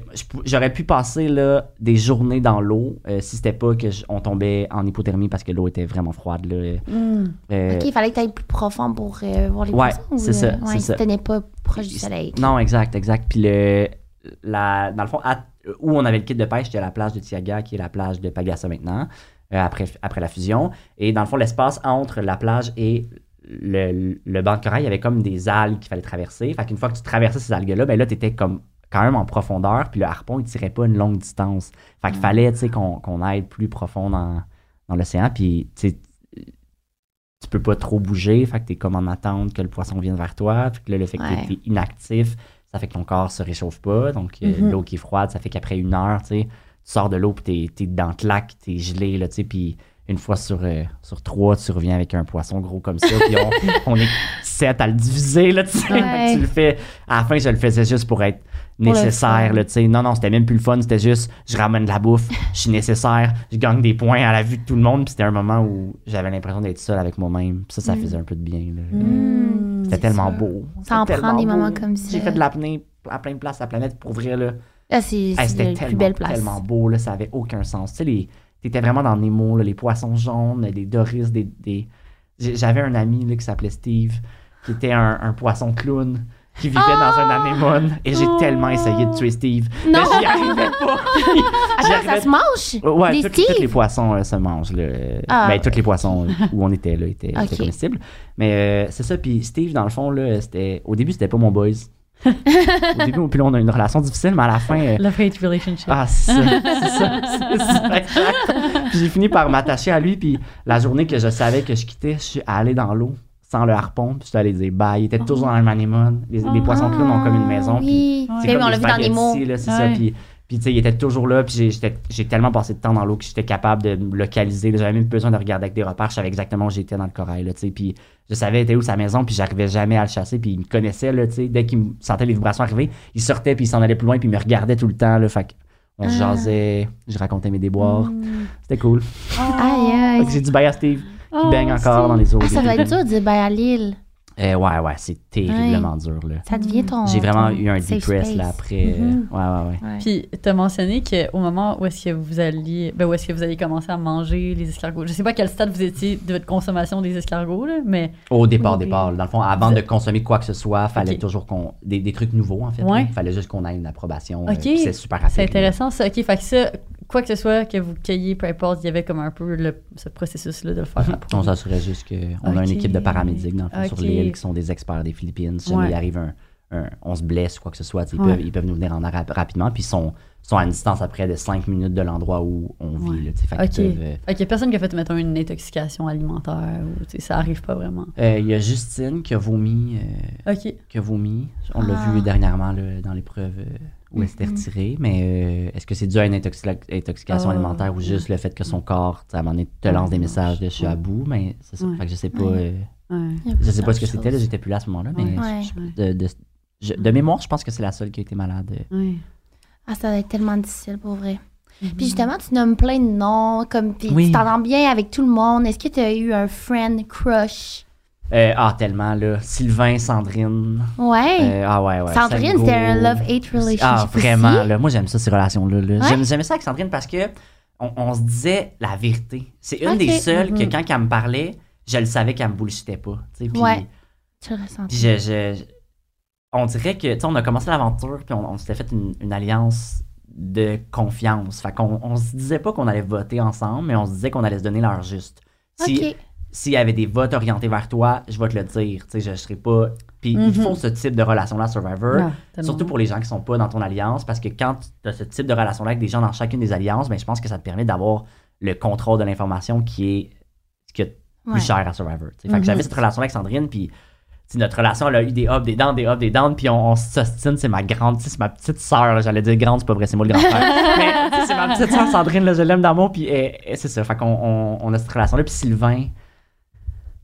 J'aurais pu passer là, des journées dans l'eau euh, si c'était pas que je- on tombait en hypothermie parce que l'eau était vraiment froide. Là. Hmm. Euh, OK, il fallait que tu ailles plus profond pour euh, voir les Ouais, poissons. c'est ça, c'est ouais, ça. Tu tenais pas proche du soleil. Non, exact, exact. Puis le, la, dans le fond, à- où on avait le kit de pêche, c'était la plage de Tiaga, qui est la plage de Pagasa maintenant, après, après la fusion. Et dans le fond, l'espace entre la plage et le, le banc de corail, il y avait comme des algues qu'il fallait traverser. Fait qu'une fois que tu traversais ces algues-là, ben là, t'étais comme quand même en profondeur, puis le harpon, il tirait pas une longue distance. Fait qu'il fallait, tu sais, qu'on qu'on aille plus profond dans, dans l'océan, puis, tu sais, tu peux pas trop bouger, fait que t'es comme en attente que le poisson vienne vers toi. Que là, le fait que Ouais. t'es inactif, ça fait que ton corps se réchauffe pas. Donc, euh, Mhm. l'eau qui est froide, ça fait qu'après une heure, tu sais, tu sors de l'eau, puis t'es, t'es dans le lac, t'es gelé, là, tu sais, puis une fois sur, euh, sur trois, tu reviens avec un poisson gros comme ça, puis on, on est sept à le diviser, là, tu sais. Ouais. Tu le fais. À la fin, je le faisais juste pour être nécessaire, là, tu sais. Non, non, c'était même plus le fun, c'était juste, je ramène de la bouffe, je suis nécessaire, je gagne des points à la vue de tout le monde, puis c'était un moment où j'avais l'impression d'être seul avec moi-même. Ça, ça Mm. faisait un peu de bien. Mm, C'était tellement sûr. beau. Ça en prend des moments comme ça. J'ai fait de l'apnée à plein de places à la planète pour vrai, là. Ah, c'est Hey, la plus belle place. tellement beau, là, ça avait aucun sens. Tu sais, les, t'étais vraiment dans Nemo, là, les poissons jaunes, des Doris, des... des... J'avais un ami là, qui s'appelait Steve, qui était un, un poisson clown, qui vivait dans un anémone, et j'ai Oh! tellement essayé de tuer Steve, mais Non! j'y arrivais pas! Attends, ça se mange? Ouais, Steve? les poissons euh, se mangent. Là. Ah. Ben, tous les poissons où on était là étaient, comestibles. Mais euh, c'est ça. Puis Steve, dans le fond, là, c'était... au début, c'était pas mon boys. Au début, puis là, on a une relation difficile, mais à la fin. euh, Love-hate relationship. ah, c'est ça, c'est ça, c'est ça, exact. Puis j'ai fini par m'attacher à lui, puis la journée que je savais que je quittais, je suis allé dans l'eau sans le harpon, puis je suis allé dire bye. Il était toujours dans le anémone. Les, les poissons clowns ont comme une maison, puis Oui. C'est Ben comme oui, on l'a vu dans Nemo. là, c'est Ouais. ça. Puis, puis tu sais, il était toujours là. Puis j'ai- tellement passé de temps dans l'eau que j'étais capable de me localiser. J'avais même besoin de regarder avec des repères. Je savais exactement où j'étais dans le corail. Tu sais. puis je savais était où sa maison. Puis j'arrivais jamais à le chasser. Puis il me connaissait. Là, tu sais. Dès qu'il sentait les vibrations arriver, il sortait. Puis il s'en allait plus loin. Puis il me regardait tout le temps. Là, fait on se Ah. jasait. Je racontais mes déboires. Mm. C'était cool. Aïe, aïe. j'ai dit bye à Steve qui Oh, baigne encore dans les eaux. Ah, ça doit être dur de dire bye à Lille. Euh, ouais, ouais, c'est terriblement dur, là. Ça devient ton. J'ai vraiment ton eu un depress, là, après. euh, Mhm. Ouais, ouais, ouais. Ouais. Puis, tu as mentionné qu'au moment où est-ce que vous alliez, ben, où est-ce que vous allez commencer à manger les escargots, je sais pas à quel stade vous étiez de votre consommation des escargots, là, mais Au départ, Oui, oui. départ. Dans le fond, avant de consommer quoi que ce soit, fallait toujours qu'on. Des, des trucs nouveaux, en fait. Ouais. Il fallait juste qu'on ait une approbation. euh, Ok. c'est super rapide. c'est là. intéressant ça. Ok, fait que ça, quoi que ce soit que vous cueilliez, peu importe, il y avait comme un peu le, ce processus-là de le faire. On s'assurait juste qu'on a une équipe de paramédics dans le fond, sur l'île qui sont des experts des Philippines. Si Ouais. il arrive un, un- on se blesse ou quoi que ce soit, ils, peuvent, ils peuvent nous venir en rap- rapidement. Puis ils sont, sont à une distance à près de 5 minutes de l'endroit où on vit. Ouais. là, fait Ok. peuvent, euh, personne qui a fait, mettons, une intoxication alimentaire ou, ça arrive pas vraiment. euh, Il y a Justine qui a vomi. euh, qui a vomi. On l'a Ah. vu dernièrement là, dans l'épreuve où elle s'était Mhm. retirée. Mais euh, est-ce que c'est dû à une intoxi- intoxication Ah, alimentaire ou ouais. juste le fait que son corps, à un moment donné, te lance des messages de je suis à bout? Mais c'est ça. Ouais. Fait que je sais pas. Ouais. euh, je sais pas ce que c'était, j'étais plus là à ce moment-là, mais de, de, je- de mémoire, je pense que c'est la seule qui a été malade. Ouais. Ah, ça doit être tellement difficile pour vrai. Mhm. Puis justement, tu nommes plein de noms, comme puis Oui. tu t'entends bien avec tout le monde. Est-ce que tu as eu un friend crush? Euh, ah, tellement, là. Sylvain, Sandrine. Ouais. Euh, ah, ouais, ouais. Sandrine, c'était un love-hate relationship. Ah, vraiment, aussi. là. Moi, j'aime ça, ces relations-là. là. Ouais? J'aimais ça avec Sandrine parce que on, on se disait la vérité. C'est une des seules que Mhm. quand elle me parlait, je le savais qu'elle me bullshitait pas. tu sais, Puis, Ouais. Tu le ressens. puis je, je- je- on dirait que, tu sais, on a commencé l'aventure, puis on, on s'était fait une, une alliance de confiance. Fait qu'on on se disait pas qu'on allait voter ensemble, mais on se disait qu'on allait se donner l'heure juste. Si. S'il y avait des votes orientés vers toi, je vais te le dire. Tu sais, je, serai pas. Puis il Mhm. faut ce type de relation-là, Survivor. Ah. Surtout pour les gens qui sont pas dans ton alliance, parce que quand tu as ce type de relation-là avec des gens dans chacune des alliances, ben, je pense que ça te permet d'avoir le contrôle de l'information qui est ce qui est plus Ouais. cher à Survivor. Mhm. que j'avais cette relation-là avec Sandrine, puis notre relation, elle a eu des ups, des downs, des ups, des downs, puis on, on s'ostine, c'est ma grande, c'est ma petite sœur, j'allais dire grande, c'est pas vrai, c'est moi le grand-père. Mais tu sais, c'est ma petite sœur Sandrine, là, je l'aime d'amour, puis elle- elle- c'est ça, fait qu'on on, on a cette relation-là, puis Sylvain,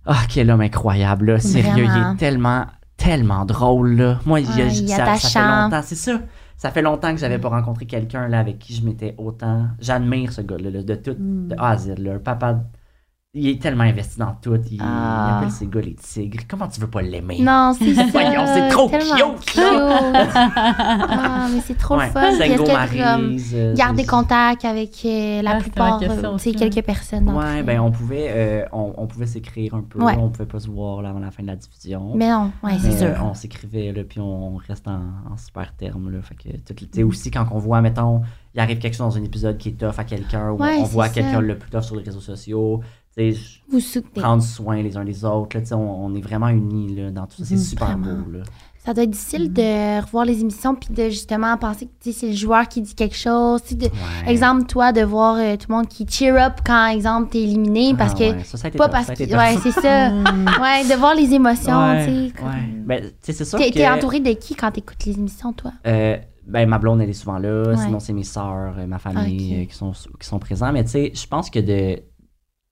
ah, quel homme incroyable, là. sérieux, il est tellement, tellement drôle, là. Moi, il y a- Ouais, il est ça, ça fait longtemps, c'est ça. Ça fait longtemps que j'avais pas rencontré quelqu'un là avec qui je m'étais autant. J'admire ce gars-là, là, de tout, de A à Z. Là. Un papa, il est tellement investi dans tout. Il, Ah. il appelle ses gars les tigres. Comment tu veux pas l'aimer? Non, c'est ça. Voyons, c'est trop cute, ah, mais c'est trop Ouais, le fun. Maryse, euh, garder c'est- contact avec euh, la Ah, plupart, question euh, quelques personnes. Ouais, ben on pouvait, euh, on, on pouvait s'écrire un peu. Ouais. On pouvait pas se voir là, avant la fin de la diffusion. Mais non, ouais, c'est sûr. on s'écrivait, là, puis on reste en, en super termes, là. Fait que, tout- tu sais, aussi, quand on voit, mettons, il arrive quelque chose dans un épisode qui est tough à quelqu'un, ou Ouais, on c'est voit quelqu'un le plus tough sur les réseaux sociaux, Vous soutenez. prendre soin les uns des autres, là, tu sais, on, on est vraiment unis, là, dans tout ça. C'est super vraiment. beau, là. Ça doit être difficile de revoir les émissions puis de justement penser que tu sais, c'est le joueur qui dit quelque chose. de- Ouais. Exemple, toi, de voir euh, tout le monde qui cheer up quand, exemple, t'es éliminé parce Ah, que. ouais, ça, ça a été Pas tough, parce ça a que. Ouais, c'est ça. ouais, de voir les émotions, Ouais, tu sais. comme- ouais. Ben, c'est sûr T'es que... t'es entouré de qui quand t'écoutes les émissions, toi? Euh, ben, ma blonde, elle est souvent là. Ouais. Sinon, c'est mes sœurs, euh, ma famille euh, qui, sont, qui sont présents. Mais tu sais, je pense que de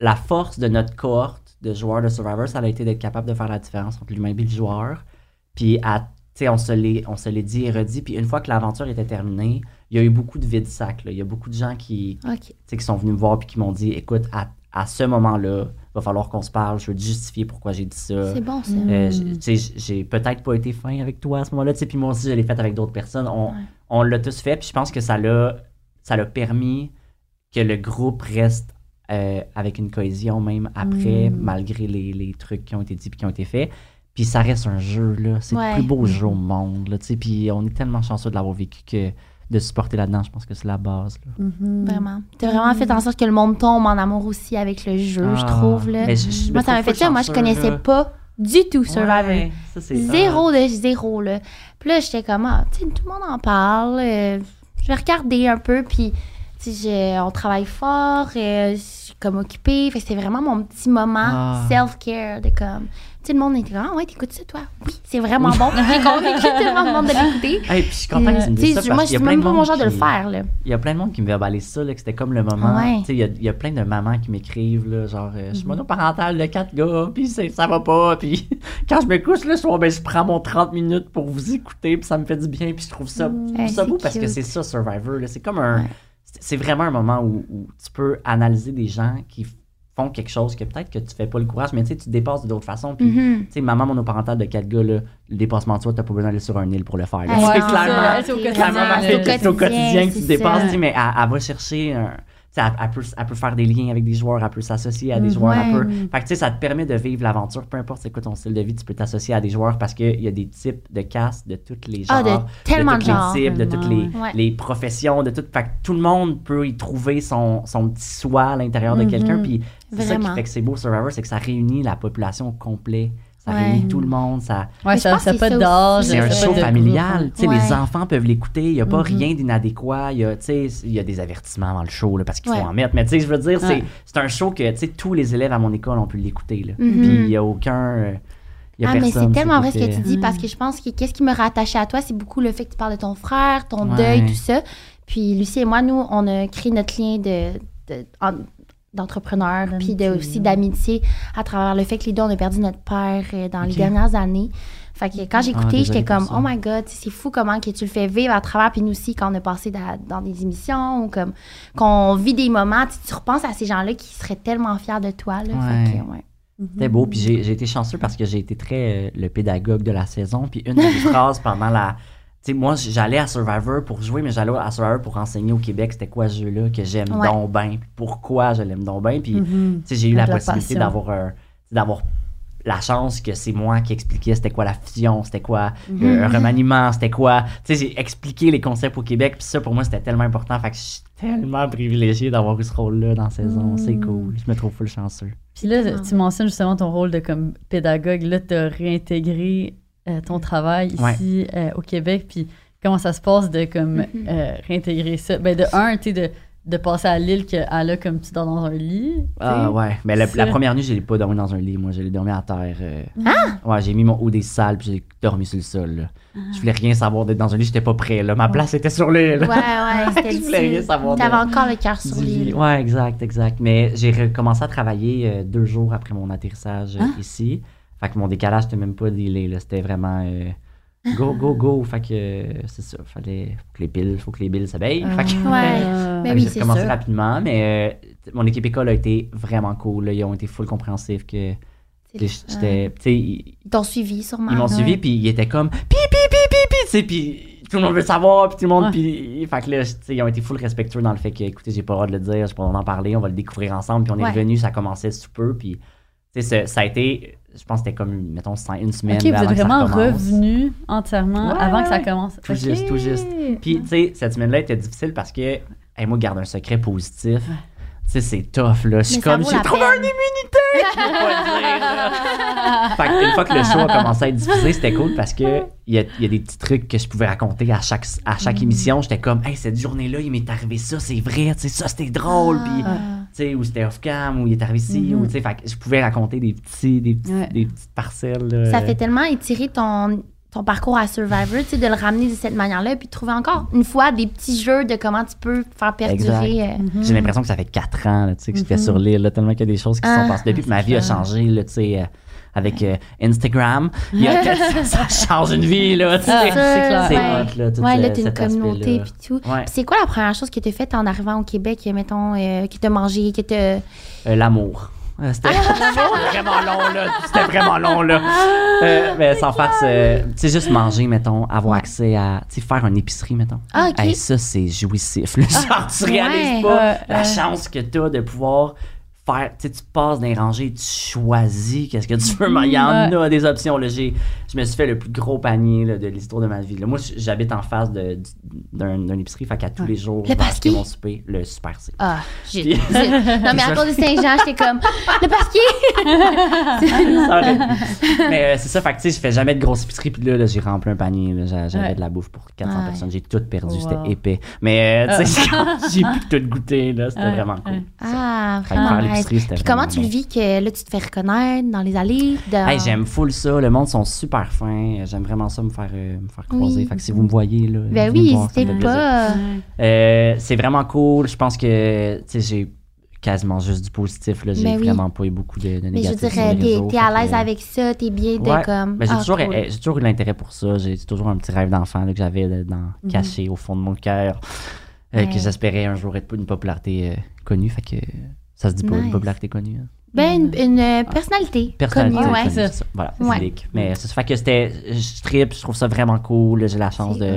la force de notre cohorte de joueurs de Survivor, ça a été d'être capable de faire la différence entre l'humain et le joueur. Puis, à- tu sais, on se l'est on se l'est dit et redit. Puis, une fois que l'aventure était terminée, il y a eu beaucoup de vide sac. là. Il y a beaucoup de gens qui, Ok. tu sais, qui sont venus me voir puis qui m'ont dit écoute, à, à ce moment-là, il va falloir qu'on se parle. Je veux te justifier pourquoi j'ai dit ça. C'est bon, ça. Euh, j'ai peut-être pas été fin avec toi à ce moment-là, tu sais, puis moi aussi je l'ai fait avec d'autres personnes. On, Ouais. on l'a tous fait, puis je pense que ça l'a permis que le groupe reste euh, avec une cohésion même après, Mm. malgré les, les trucs qui ont été dits puis qui ont été faits. Puis ça reste un jeu, là. C'est Ouais. le plus beau jeu au monde, là, tu sais. Puis on est tellement chanceux de l'avoir vécu que de se porter là-dedans, je pense que c'est la base, là. Mhm. Vraiment. T'as vraiment fait en sorte que le monde tombe en amour aussi avec le jeu, je Ah, trouve. Là. mais je- je me Moi, ça m'a fait ça. Moi, je connaissais là. pas du tout Survivor. Ouais, ça, c'est- Zéro de zéro, là. Puis là, j'étais comme, ah, tu sais, tout le monde en parle. euh, je vais regarder un peu, puis, on travaille fort, euh, je suis comme occupée. Fait c'était vraiment mon petit moment Ah. self-care, de comme, tu sais, le monde était comme, ah ouais, t'écoutes ça, toi? Oui, c'est vraiment bon. J'ai convaincu tellement de monde de l'écouter. Hey, puis je suis content que tu me sais, dises ça moi, a plein même pas mon genre de le faire, là. Il y a plein de monde qui me verbalise ça, là, que c'était comme le moment. Ouais. Tu sais, Il y, a, il y a plein de mamans qui m'écrivent, là, genre, euh, je suis monoparentale de quatre gars, puis ça va pas, puis quand je me couche le soir, ben, je prends mon 30 minutes pour vous écouter, puis ça me fait du bien, puis je trouve ça, je trouve Ouais, ça beau parce que c'est ça, Survivor. là. C'est comme un. Ouais. C'est- vraiment un moment où, où tu peux analyser des gens qui font quelque chose que peut-être que tu fais pas le courage, mais tu sais, tu te dépasses d'autres façons. Puis, Mhm. tu sais, maman monoparentale de quatre gars, là, le dépassement de soi, t'as pas besoin d'aller sur un île pour le faire. Ouais, c'est clairement, ça. Au quotidien. clairement, au quotidien que tu dépasses, mais elle, elle va chercher un. Elle, elle peut, elle peut faire des liens avec des joueurs, elle peut s'associer à des joueurs, elle Ouais. peut. Fait que tu sais, ça te permet de vivre l'aventure, peu importe c'est quoi ton style de vie, tu peux t'associer à des joueurs parce qu'il y a des types de castes de tous les genres. Ah, de tellement de tous genres. les types, de toutes les, Ouais. les professions, de tout. Fait que tout le monde peut y trouver son, son petit soi à l'intérieur de quelqu'un. Puis c'est ça qui fait que c'est beau Survivor, c'est que ça réunit la population au complet. Ça Ouais. réunit tout le monde. Ça, Ouais, ça n'a pas d'âge. c'est un show familial. Ouais. Les enfants peuvent l'écouter. Il n'y a pas Mhm. rien d'inadéquat. Il y a, tu sais, il y a des avertissements dans le show là, parce qu'il faut en mettre. Mais tu sais, je veux dire, c'est Ouais. c'est un show que tu sais, tous les élèves à mon école ont pu l'écouter. là. Mhm. Puis il n'y a aucun. euh, il y a Ah, mais c'est tellement vrai ce que tu dis parce que je pense que qu'est-ce qui me rattachait à toi, c'est beaucoup le fait que tu parles de ton frère, ton Ouais. deuil, tout ça. Puis Lucie et moi, nous, on a créé notre lien de, de- en- d'entrepreneur, puis de, aussi d'amitié à travers le fait que les deux, on a perdu notre père euh, dans les dernières années. Fait que quand j'écoutais, Ah, j'étais comme, oh my god, c'est fou comment que tu le fais vivre à travers. Puis nous aussi, quand on a passé da- dans des émissions ou comme qu'on vit des moments, tu, repenses à ces gens-là qui seraient tellement fiers de toi. Là. Fait que, Ouais. ouais. C'était beau. Puis j'ai été chanceux parce que j'ai été très euh, le pédagogue de la saison. Puis une de mes phrases pendant la. Sais, moi, j'allais à Survivor pour jouer, mais j'allais à Survivor pour enseigner au Québec c'était quoi ce jeu-là que j'aime Ouais. donc bien. Pourquoi je l'aime donc bien. Puis, Mhm. tu sais, j'ai eu la possibilité d'avoir un- d'avoir la chance que c'est moi qui expliquais c'était quoi la fusion, c'était quoi Mhm. euh, un remaniement, c'était quoi. Tu sais, j'ai expliqué les concepts au Québec, puis ça pour moi c'était tellement important. Fait que je suis tellement privilégié d'avoir eu ce rôle-là dans la saison. C'est Mhm. cool. Je me trouve full chanceux. Puis là, tu mentionnes justement ton rôle de comme pédagogue. Là, tu as réintégré ton travail ici euh, au Québec. Puis comment ça se passe de comme Mhm. euh, réintégrer ça? Ben, de un, tu sais, de, de passer à l'île qu'elle a comme tu dors dans un lit. Ah ouais, mais la, Ça. la première nuit, je l'ai pas dormi dans un lit, moi, je l'ai dormi à terre. euh. Ah! Ouais, j'ai mis mon haut des salles, puis j'ai dormi sur le sol. là. Je voulais rien savoir d'être dans un lit, j'étais pas prêt. Là. Ma place était sur l'île. Ouais, ouais, c'était Je voulais rien savoir T'avais encore le cœur sur l'île. Ouais, exact, exact. Mais j'ai recommencé à travailler euh, deux jours après mon atterrissage euh, Hein? ici. Fait que mon décalage, c'était même pas dealé, là. C'était vraiment euh, go, go, go. Fait que euh, c'est ça. Fallait faut que les piles, faut que les billes s'abeillent. Fait que- Ouais. Euh, Mais fait que oui, j'ai commencé sûr. rapidement, mais euh, mon équipe école a été vraiment cool. là. Ils ont été full compréhensifs que j'étais, ils, t'ont suivi sûrement. ils m'ont ouais. suivi puis ils étaient comme pi pi pi pi pi, tu sais, puis tout le monde veut savoir, puis tout le monde, puis fait que là, tu sais, ils ont été full respectueux dans le fait que, écoutez, j'ai pas le droit de le dire, j'ai pas le droit d'en parler, on va le découvrir ensemble, puis on Ouais. est revenu, ça commençait sous peu, puis tu sais, ça, ça a été, je pense, que c'était comme mettons cinq- une semaine Ok, vous êtes vraiment revenu entièrement Ouais, avant ouais, que ça commence. Tout juste, tout juste. Puis, tu sais, cette semaine-là était difficile parce que, hey, moi, garde un secret positif. Tu sais, c'est tough, là. Je suis comme, j'ai trouvé peine. une immunité! Je peux pas dire, là. Fait que une fois que le show a commencé à être diffusé, c'était cool parce que il y a, il y a des petits trucs que je pouvais raconter à chaque, à chaque émission. J'étais comme, hey, cette journée-là, il m'est arrivé ça, c'est vrai, tu sais, ça, c'était drôle. Puis, Ah. tu sais, ou c'était off-cam, ou il est arrivé ici, Mhm. ou, tu sais, fait que je pouvais raconter des petits, des, petits- Ouais. des petites parcelles. là. Ça fait tellement étirer ton, ton parcours à Survivor, tu sais, de le ramener de cette manière-là, puis de trouver encore une fois des petits jeux de comment tu peux faire perdurer. euh, Mhm. J'ai l'impression que ça fait quatre ans là, tu sais, que j'étais Mhm. sur l'île, tellement qu'il y a des choses qui se Ah, sont passées depuis. Puis ma vie a changé, là, tu sais, euh, avec euh, Instagram. Il y a- ça, ça change une vie, là, tu sais. Ah, C'est c'est clair. C'est ouais. hot, là, tout Ouais, ce- là, t'as une communauté, puis tout. Ouais. C'est quoi la première chose que t'as faite en arrivant au Québec, mettons, euh, qui t'a mangé, qui t'a... Euh, L'amour. Euh, C'était vraiment? long, là. C'était vraiment long, là. Euh, mais sans farce, euh, tu sais, juste manger, mettons, avoir accès à, tu sais, faire une épicerie, mettons. Ah, OK. Hey, ça, c'est jouissif. Genre, tu réalises ouais. pas Ouais, la ouais. chance que tu as de pouvoir faire. Tu sais, tu passes dans les rangées, tu choisis qu'est-ce que tu veux. mais Il y en a des options. Là. J'ai- Je me suis fait le plus gros panier là, de l'histoire de ma vie. Là. Moi, j'habite en face d'un d'une épicerie, fait qu'à tous les jours, Le je vais acheter pasquier? mon souper, le super C. Ah, j'ai... Puis- non, mais à cause de Saint-Jean, j'étais comme, le pasquier! Mais euh, c'est ça, fait que tu sais, je fais jamais de grosse épicerie, puis là, là, j'ai rempli un panier, j'avais Ouais. de la bouffe pour 400 Ouais. personnes, j'ai tout perdu, Wow. c'était épais. Mais euh, tu sais, j'ai pu tout goûter, là, c'était vraiment cool. Ah, vraiment Puis comment tu le vis que là, tu te fais reconnaître dans les allées? j'aime full ça, le monde sont super fins, j'aime vraiment ça me faire, euh, me faire croiser. Oui. Fait que si vous me voyez, là, Ben oui, n'hésitez pas. Euh, c'est vraiment cool, je pense que, j'ai quasiment juste du positif, là, j'ai Ben oui. vraiment pas eu beaucoup de, de Mais je dirais, t'es, réseaux, t'es fait à l'aise avec ça, t'es bien de Ouais. comme. Ben, j'ai, ah, toujours, cool. eh, j'ai toujours eu l'intérêt pour ça. J'ai toujours un petit rêve d'enfant là, que j'avais là, dans, Mhm. caché au fond de mon cœur, euh, Ouais. que j'espérais un jour être une popularité euh, connue. Fait que Ça se dit pas, une popularité connue. hein. Ben, une, une, euh, personnalité. Personnalité. connue, ouais. c'est ça. Voilà, Ouais. Mais ça fait que c'était. Je tripe, je trouve ça vraiment cool. J'ai la chance de,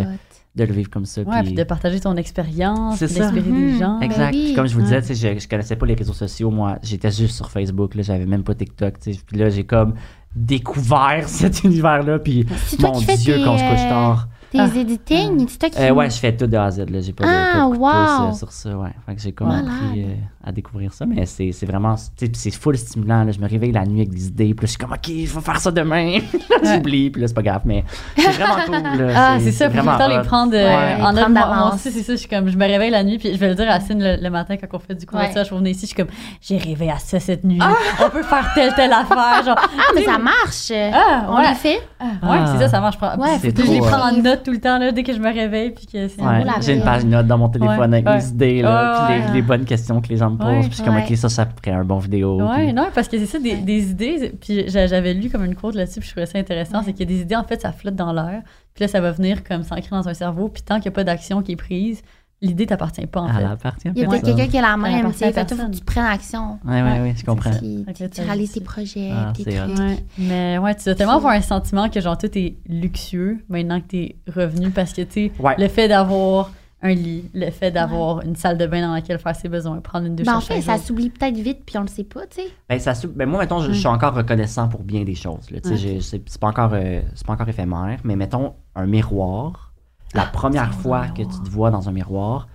de le vivre comme ça. Ouais, puis- puis de partager ton expérience, C'est puis ça. d'inspirer Mhm. des gens. Ben Exact. oui. Puis comme je vous disais, je, je connaissais pas les réseaux sociaux. Moi, j'étais juste sur Facebook. Là, j'avais même pas TikTok. Puis là, j'ai comme découvert cet univers-là. Puis C'est toi mon qui fais Dieu, quand je couche euh, tard. Tes Ah. editing, c'est toi qui. Euh, ouais, je fais tout de A à Z. Là. J'ai pas, de- Ah, de pouce, wow. euh, sur ça. Ouais. Fait que j'ai comme Malade. appris euh, à découvrir ça. Mais c'est c'est vraiment. tu sais, puis C'est full stimulant. Là. Je me réveille la nuit avec des idées. Puis là, je suis comme, OK, je vais faire ça demain. J'oublie. Puis là, c'est pas grave. Mais c'est vraiment cool. Là. Ah, c'est ça, faut tout le vraiment temps les prendre euh, Ouais, en prendre Moi, moi d'avance. aussi, c'est ça. Je suis comme, je me réveille la nuit, puis je vais le dire à Cine le, le matin quand on fait du covoiturage. Je revenais ici, je suis comme, j'ai rêvé à ça cette nuit. On peut faire telle, telle affaire. Genre, Ah, mais ça marche. Ah, On ouais. les fait? Ah, ouais, Ah. c'est ça, ça marche. Ouais, C'est Puis je les trop, prends en note tout le temps, là, dès que je me réveille, puis que c'est Ouais. Ouais, la j'ai une page note dans mon téléphone Ouais, avec ouais. mes idées, là, Ouais, puis les, ouais. les bonnes questions que les gens Ouais, puis je comme, ouais. OK, ça, ça ferait un bon vidéo. Ouais, puis- non, parce que c'est ça, des, des idées. Puis j'a- j'avais lu comme une quote là-dessus, puis je trouvais ça intéressant. C'est que des idées, en fait, ça flotte dans l'air. Puis là, ça va venir comme s'ancrer dans un cerveau. Puis tant qu'il n'y a pas d'action qui est prise, l'idée t'appartient pas, en Elle fait. appartient à Il y a peut-être quelqu'un qui a la même, tu sais. à Fait faut que tu prennes action. Ouais, ouais, ouais, je comprends. Puis tu, réalises tes projets, Ah, tes trucs. Ouais, mais ouais, tu dois tellement avoir un sentiment que genre tout est luxueux maintenant que t'es revenu parce que tu sais, Ouais. le fait d'avoir un lit, le fait d'avoir une salle de bain dans laquelle faire ses besoins, prendre une douche Ben, en fait, ça s'oublie peut-être vite, puis on le sait pas, tu sais. Ben, ça, ben, moi, mettons, je, je suis encore reconnaissant pour bien des choses. Là, tu sais, Ouais. j'ai- c'est, pas encore, euh, c'est pas encore éphémère, mais mettons un miroir. La première c'est fois que tu te vois dans un miroir,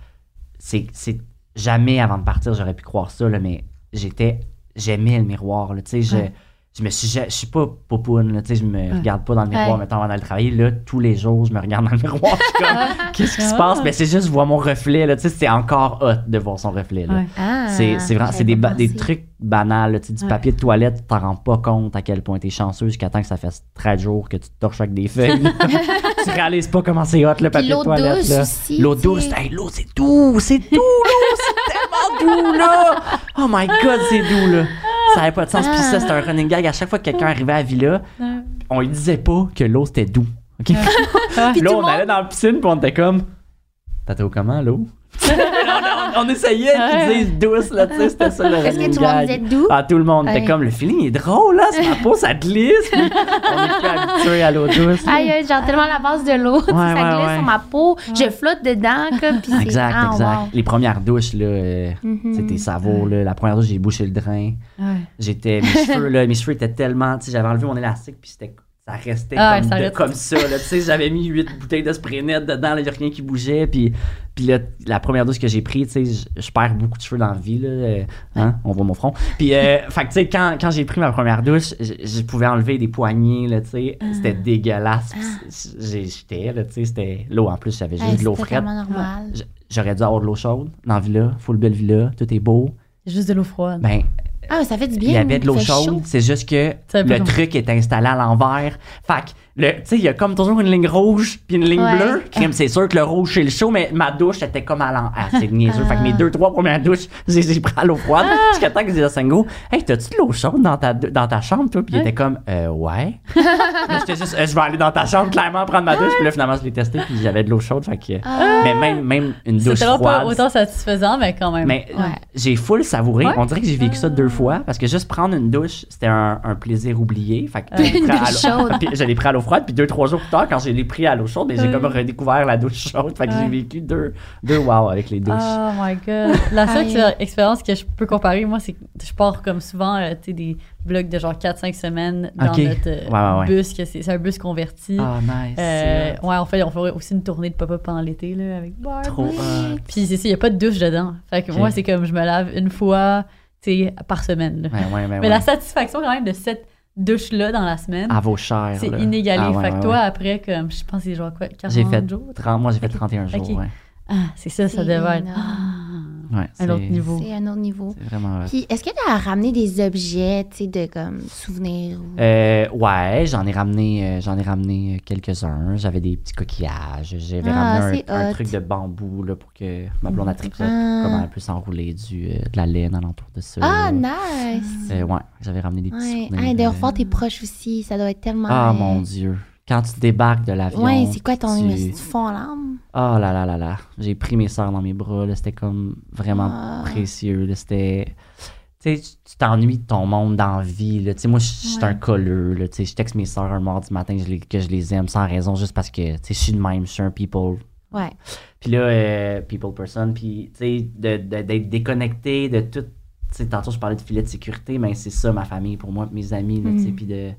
c'est, c'est jamais avant de partir, j'aurais pu croire ça, là, mais j'étais, j'aimais le miroir. Là, tu sais, je me suis, ja- je suis pas popoune, là, tu sais, je me regarde pas dans le miroir, Ouais. mettons, avant d'aller travailler. Là, tous les jours, je me regarde dans le miroir. je suis comme, qu'est-ce qui se Ah. passe? Ben, c'est juste, je vois mon reflet, là, tu sais, c'est encore hot de voir son reflet. Ouais. Ah, C'est c'est vraiment c'est des, ba- trucs banals. là, tu du papier de toilette, tu t'en rends pas compte à quel point t'es chanceux jusqu'à temps que ça fasse 13 jours que tu te torches avec des feuilles. tu réalises pas comment c'est hot le papier de toilette. douce là. aussi, L'eau tu douce, hey, l'eau c'est doux, c'est doux l'eau, c'est tellement doux là. Oh my god, c'est doux là. Ça avait pas de sens. Puis ça, c'était un running gag. À chaque fois que quelqu'un arrivait à la villa, Ouais. on lui disait pas que l'eau c'était doux. OK? Puis là, on monde- allait dans la piscine, puis on était comme. T'as au comment l'eau? On, on- on essayait qu'ils disent douce, là, tu sais, c'était ça le Est-ce que tout le monde disait doux? Ah, tout le monde était Ouais. comme, le feeling est drôle, là, sur ma peau, ça glisse. On est plus habitué à l'eau douce. là. Aïe, aïe, genre tellement la base de l'eau, Ouais, ça ouais, glisse ouais. sur ma peau, je flotte dedans, comme, c'est... Exact, ah, exact. wow. Les premières douches, là, euh, Mhm. c'était savour, là. La première douche, j'ai bouché le drain. Ouais. J'étais, mes cheveux, là, mes cheveux étaient tellement, tu sais, j'avais enlevé mon élastique, puis c'était, ça restait Ah, comme, ça de- comme ça, là. Tu sais, j'avais mis huit bouteilles de spray net dedans, là, y a rien qui bougeait, puis, puis là, la première douche que j'ai prise, tu sais, je- perds beaucoup de cheveux dans la vie, là. euh, hein, on voit mon front. Puis, euh, fait que, tu sais, quand, quand j'ai pris ma première douche, je, pouvais enlever des poignées, là, tu sais. C'était dégueulasse. J'ai- J'étais, là, tu sais, c'était l'eau en plus, j'avais juste de l'eau. J- J'aurais dû avoir de l'eau chaude dans la villa, full belle villa, tout est beau. Juste de l'eau froide. Ben, Ah, ça fait du bien. il y avait de l'eau chaude, chaud. c'est juste que le truc est installé à l'envers. Fait que, tu sais, il y a comme toujours une ligne rouge puis une ligne Ouais. bleue. Crime, c'est sûr que le rouge, c'est le chaud, mais ma douche était comme à l'envers. Ah, c'est niaiseux. Fait que mes deux, trois premières douches, j'ai j'ai pris à l'eau froide. Ah. Jusqu'à temps que je disais à Sango, hey, t'as-tu de l'eau chaude dans ta, dans ta chambre, toi? Puis il était comme, euh, ouais. Là, j'étais juste, Euh, je vais aller dans ta chambre, clairement, prendre ma douche. Puis là, finalement, je l'ai testé, puis j'avais de l'eau chaude. Fait que, Ah. mais même, même une douche C'était pas froide. autant satisfaisant, mais quand même. Mais Ouais. j'ai full savouré. Ouais. On dirait que j'ai vécu ça deux fois parce que juste prendre une douche, c'était un, un plaisir oublié. Fait que l'ai Une douche chaude. L'ai pris à l'eau froide. Puis deux, trois jours plus tard, quand je l'ai pris à l'eau chaude, ben, j'ai comme redécouvert la douche chaude. Fait que j'ai vécu deux, deux wow avec les douches. Oh my god. La seule expérience que je peux comparer, moi, c'est que je pars comme souvent, euh, tu sais, des blocs de genre 4-5 semaines dans notre euh, Ouais, ouais, ouais. bus, que c'est c'est un bus converti. Ah, nice. Euh, ouais, on fait, on fait aussi une tournée de pop-up pendant l'été, là, avec Barb. trop hot. Puis c'est ça, il n'y a pas de douche dedans. Fait que moi, c'est comme je me lave une fois, tu sais, par semaine. là. Mais ouais. la satisfaction, quand même, de cette douche-là dans la semaine, À vos chairs. c'est inégalé. Ah, ouais, fait que ouais, toi, ouais. après, comme, je pense que c'est genre quoi, 40 J'ai fait jours? 30, moi, j'ai fait Ok. 31 jours. Ah, c'est ça, ça devait être ah, Ouais, un c'est- autre niveau. C'est un autre niveau. C'est vraiment. Puis, est-ce que tu as ramené des objets, tu sais, de comme souvenirs ou... Euh, ouais, j'en ai ramené, euh, j'en ai ramené euh, quelques-uns. J'avais des petits coquillages. J'avais Ah, ramené un, truc de bambou là, pour que ma blonde a triplé. Ah. Comment elle peut s'enrouler du, euh, de la laine alentour de ça. Ah, nice! Euh, ouais, j'avais ramené des petits Ouais. souvenirs. Ah, de euh, revoir tes proches aussi, ça doit être tellement... Ah, mon Dieu. Quand tu débarques de l'avion. Ouais, c'est quoi ton tu- tu... fond larmes? Oh là là là là. J'ai pris mes sœurs dans mes bras. là, C'était comme vraiment Ah. précieux. là, C'était. tu sais, tu t'ennuies de ton monde dans la vie. Là. Tu sais, moi, je suis Ouais. un colleux. Là. Tu sais, Je texte mes soeurs un mardi matin je les- que je les aime sans raison, juste parce que tu sais, je suis de même, je suis un people. Ouais. Puis là, euh, people person, puis tu sais, d'être déconnecté de tout. Tu sais, tantôt, je parlais de filet de sécurité, mais c'est ça ma famille pour moi, mes amis. Là, tu sais, Mm. puis de...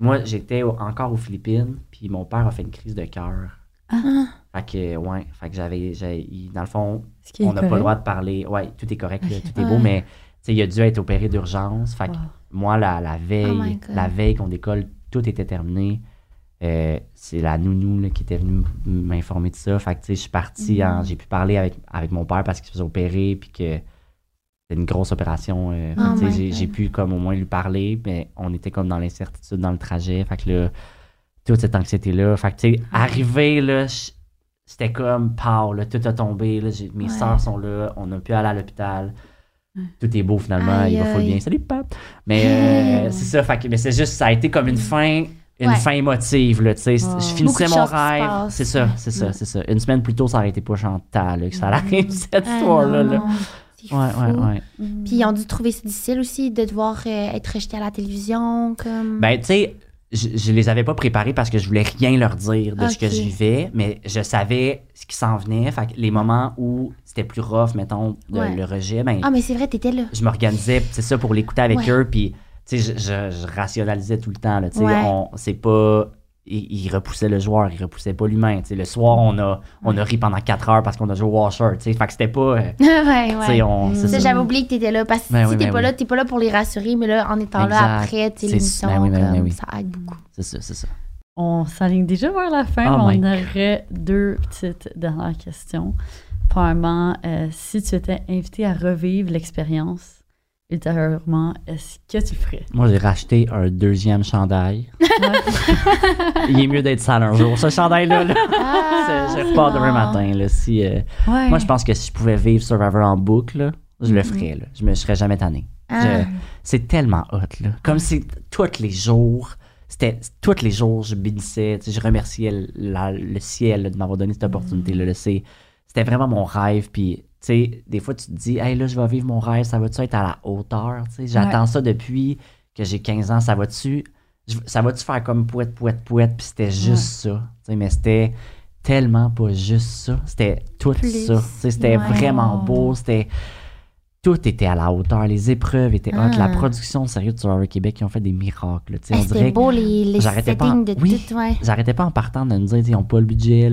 Moi, j'étais au- encore aux Philippines, puis mon père a fait une crise de cœur. Ah. Fait que, ouais, fait que j'avais, il- dans le fond, Ce qui est on n'a pas le droit de parler. Ouais, tout est correct, Ok. tout est beau, Ouais. mais tu sais, il a dû être opéré d'urgence. Fait que Wow. moi, la, la Oh my veille, God. la veille qu'on décolle, tout était terminé. Euh, c'est la nounou là, qui était venue m- m'informer de ça. Fait que, tu sais, je suis parti, Mm. en- j'ai pu parler avec, avec mon père parce qu'il se faisait opérer, puis que une grosse opération. euh, Oh my j'ai, pu comme au moins lui parler, mais on était comme dans l'incertitude dans le trajet. Fait que là, toute cette anxiété-là. Fait que, tu sais, arrivé, là, c'était comme, pow, là, tout a tombé. Là, mes Ouais. soeurs sont là, on a pu aller à l'hôpital. Ouais. Tout est beau finalement, il va full bien. Salut, pap! Mais euh, c'est ça, fait que, mais c'est juste, ça a été comme une fin, une Ouais. fin émotive, là, sais. Je finissais mon rêve. C'est ça, c'est ça, c'est ça. Une semaine plus tôt, ça aurait été pas Chantal, que ça arrive, cette Ah, histoire-là. non, là. C'est Ouais, ouais, fou. ouais. Puis ils ont dû trouver ça difficile aussi de devoir euh, être rejeté à la télévision. Comme... Ben, tu sais, je, je les avais pas préparés parce que je voulais rien leur dire de ce que je vivais, mais je savais ce qui s'en venait. Fait que les moments où c'était plus rough, mettons, de- Ouais. le rejet, ben, Ah, mais c'est vrai, t'étais là. je m'organisais, c'est ça, pour l'écouter avec Ouais. eux, puis, tu sais, je, je- je rationalisais tout le temps, là, tu sais, Ouais. c'est pas... Il, il repoussait le joueur, il repoussait pas l'humain, tu sais, le soir, on a, on a ri pendant 4 heures parce qu'on a joué au washer, tu sais, fait que c'était pas... euh, ouais, tu sais, ouais. on... c'est Ça, ça. j'avais oublié que t'étais là. Parce que Ben si oui, t'es ben pas oui. là, t'es pas là pour les rassurer, mais là, en étant là après, l'émission, ben oui, ben oui, ben ça aide beaucoup. C'est ça, c'est ça. On s'aligne déjà vers la fin, Oh mais my on aurait deux petites dernières questions. Premièrement, euh, si tu étais invité à revivre l'expérience ultérieurement, est-ce que tu le ferais? Moi, j'ai racheté un deuxième chandail. Il est mieux d'être sale un jour. Ce chandail-là, là, Ah, je repars demain matin. Là, si, euh, Ouais. Moi, je pense que si je pouvais vivre Survivor en boucle, là, je le ferais. Là. Je me serais jamais tanné. Ah. C'est tellement hot. Là. Comme si tous les jours, c'était tous les jours, je bénissais, je remerciais le, la- le ciel de m'avoir donné cette opportunité-là. là. C'est- C'était vraiment mon rêve. Puis, sais, des fois, tu te dis, hey, là, je vais vivre mon rêve, ça va-tu être à la hauteur? J'attends ça depuis que j'ai 15 ans, ça va-tu ça va-tu faire comme pouette, pouette, pouette? Puis c'était juste ça? Mais c'était tellement pas juste ça. C'était tout Plus. ça. C'était Ouais. vraiment beau. C'était tout était à la hauteur. Les épreuves étaient hot. La production, sérieux, de Survivor Québec, ils ont fait des miracles. on C'était beau, les, les j'arrêtais pas en- de oui. tout, ouais. J'arrêtais pas en partant de me dire, ils n'ont pas le budget,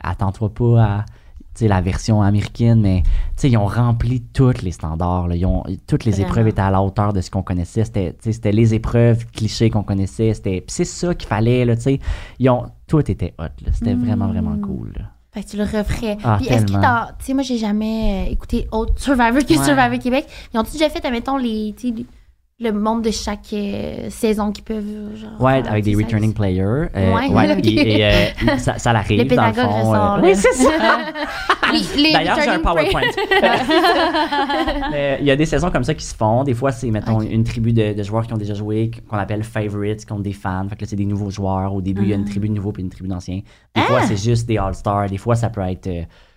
attends-toi pas à la version américaine, mais tu sais, ils ont rempli tous les standards. là. Ils ont, toutes les Vraiment. épreuves étaient à la hauteur de ce qu'on connaissait. C'était, tu sais, c'était les épreuves clichés qu'on connaissait. C'est ça qu'il fallait. Là, tu sais. ils ont, tout était hot. là. C'était vraiment, vraiment cool. là. Fait que tu le referais. Ah, Puis est-ce que. Tu sais, moi, j'ai jamais euh, écouté autre Survivor que Ouais. Survivor Québec. Ils ont-tu déjà fait, admettons, les- le monde de chaque euh, saison qui peuvent. Genre, Ouais, avec des returning players. euh, Ouais, ouais, ok. et, et, euh, ça, ça l'arrive, Le dans le fond. ressort, oui, c'est ça. Les D'ailleurs, j'ai un PowerPoint. Il y a des saisons comme ça qui se font. Des fois, c'est, mettons, une tribu de, de joueurs qui ont déjà joué, qu'on appelle favorites, contre des fans. Fait que là, c'est des nouveaux joueurs. Au début, il y a une tribu de nouveaux puis une tribu d'anciens. Des fois, c'est juste des All-Stars. Des fois, ça peut être,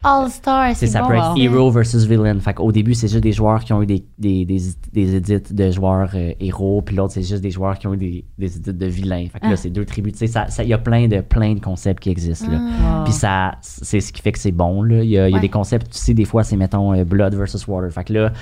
All-Star, c'est ça bon. peut wow. être Hero versus Villain. Fait qu'au début, c'est juste des joueurs qui ont eu des, des, des, des édits de joueurs euh, héros. Puis l'autre, c'est juste des joueurs qui ont eu des, des édits de vilains. Fait que là, Ah. c'est deux tribus. Tu sais, ça- ça- il y a plein de, plein de concepts qui existent. Là. Ah. Puis ça, c'est ce qui fait que c'est bon. Il y a, il y a Ouais. des concepts, tu sais, des fois, c'est, mettons, euh, Blood versus Water. Fait que là,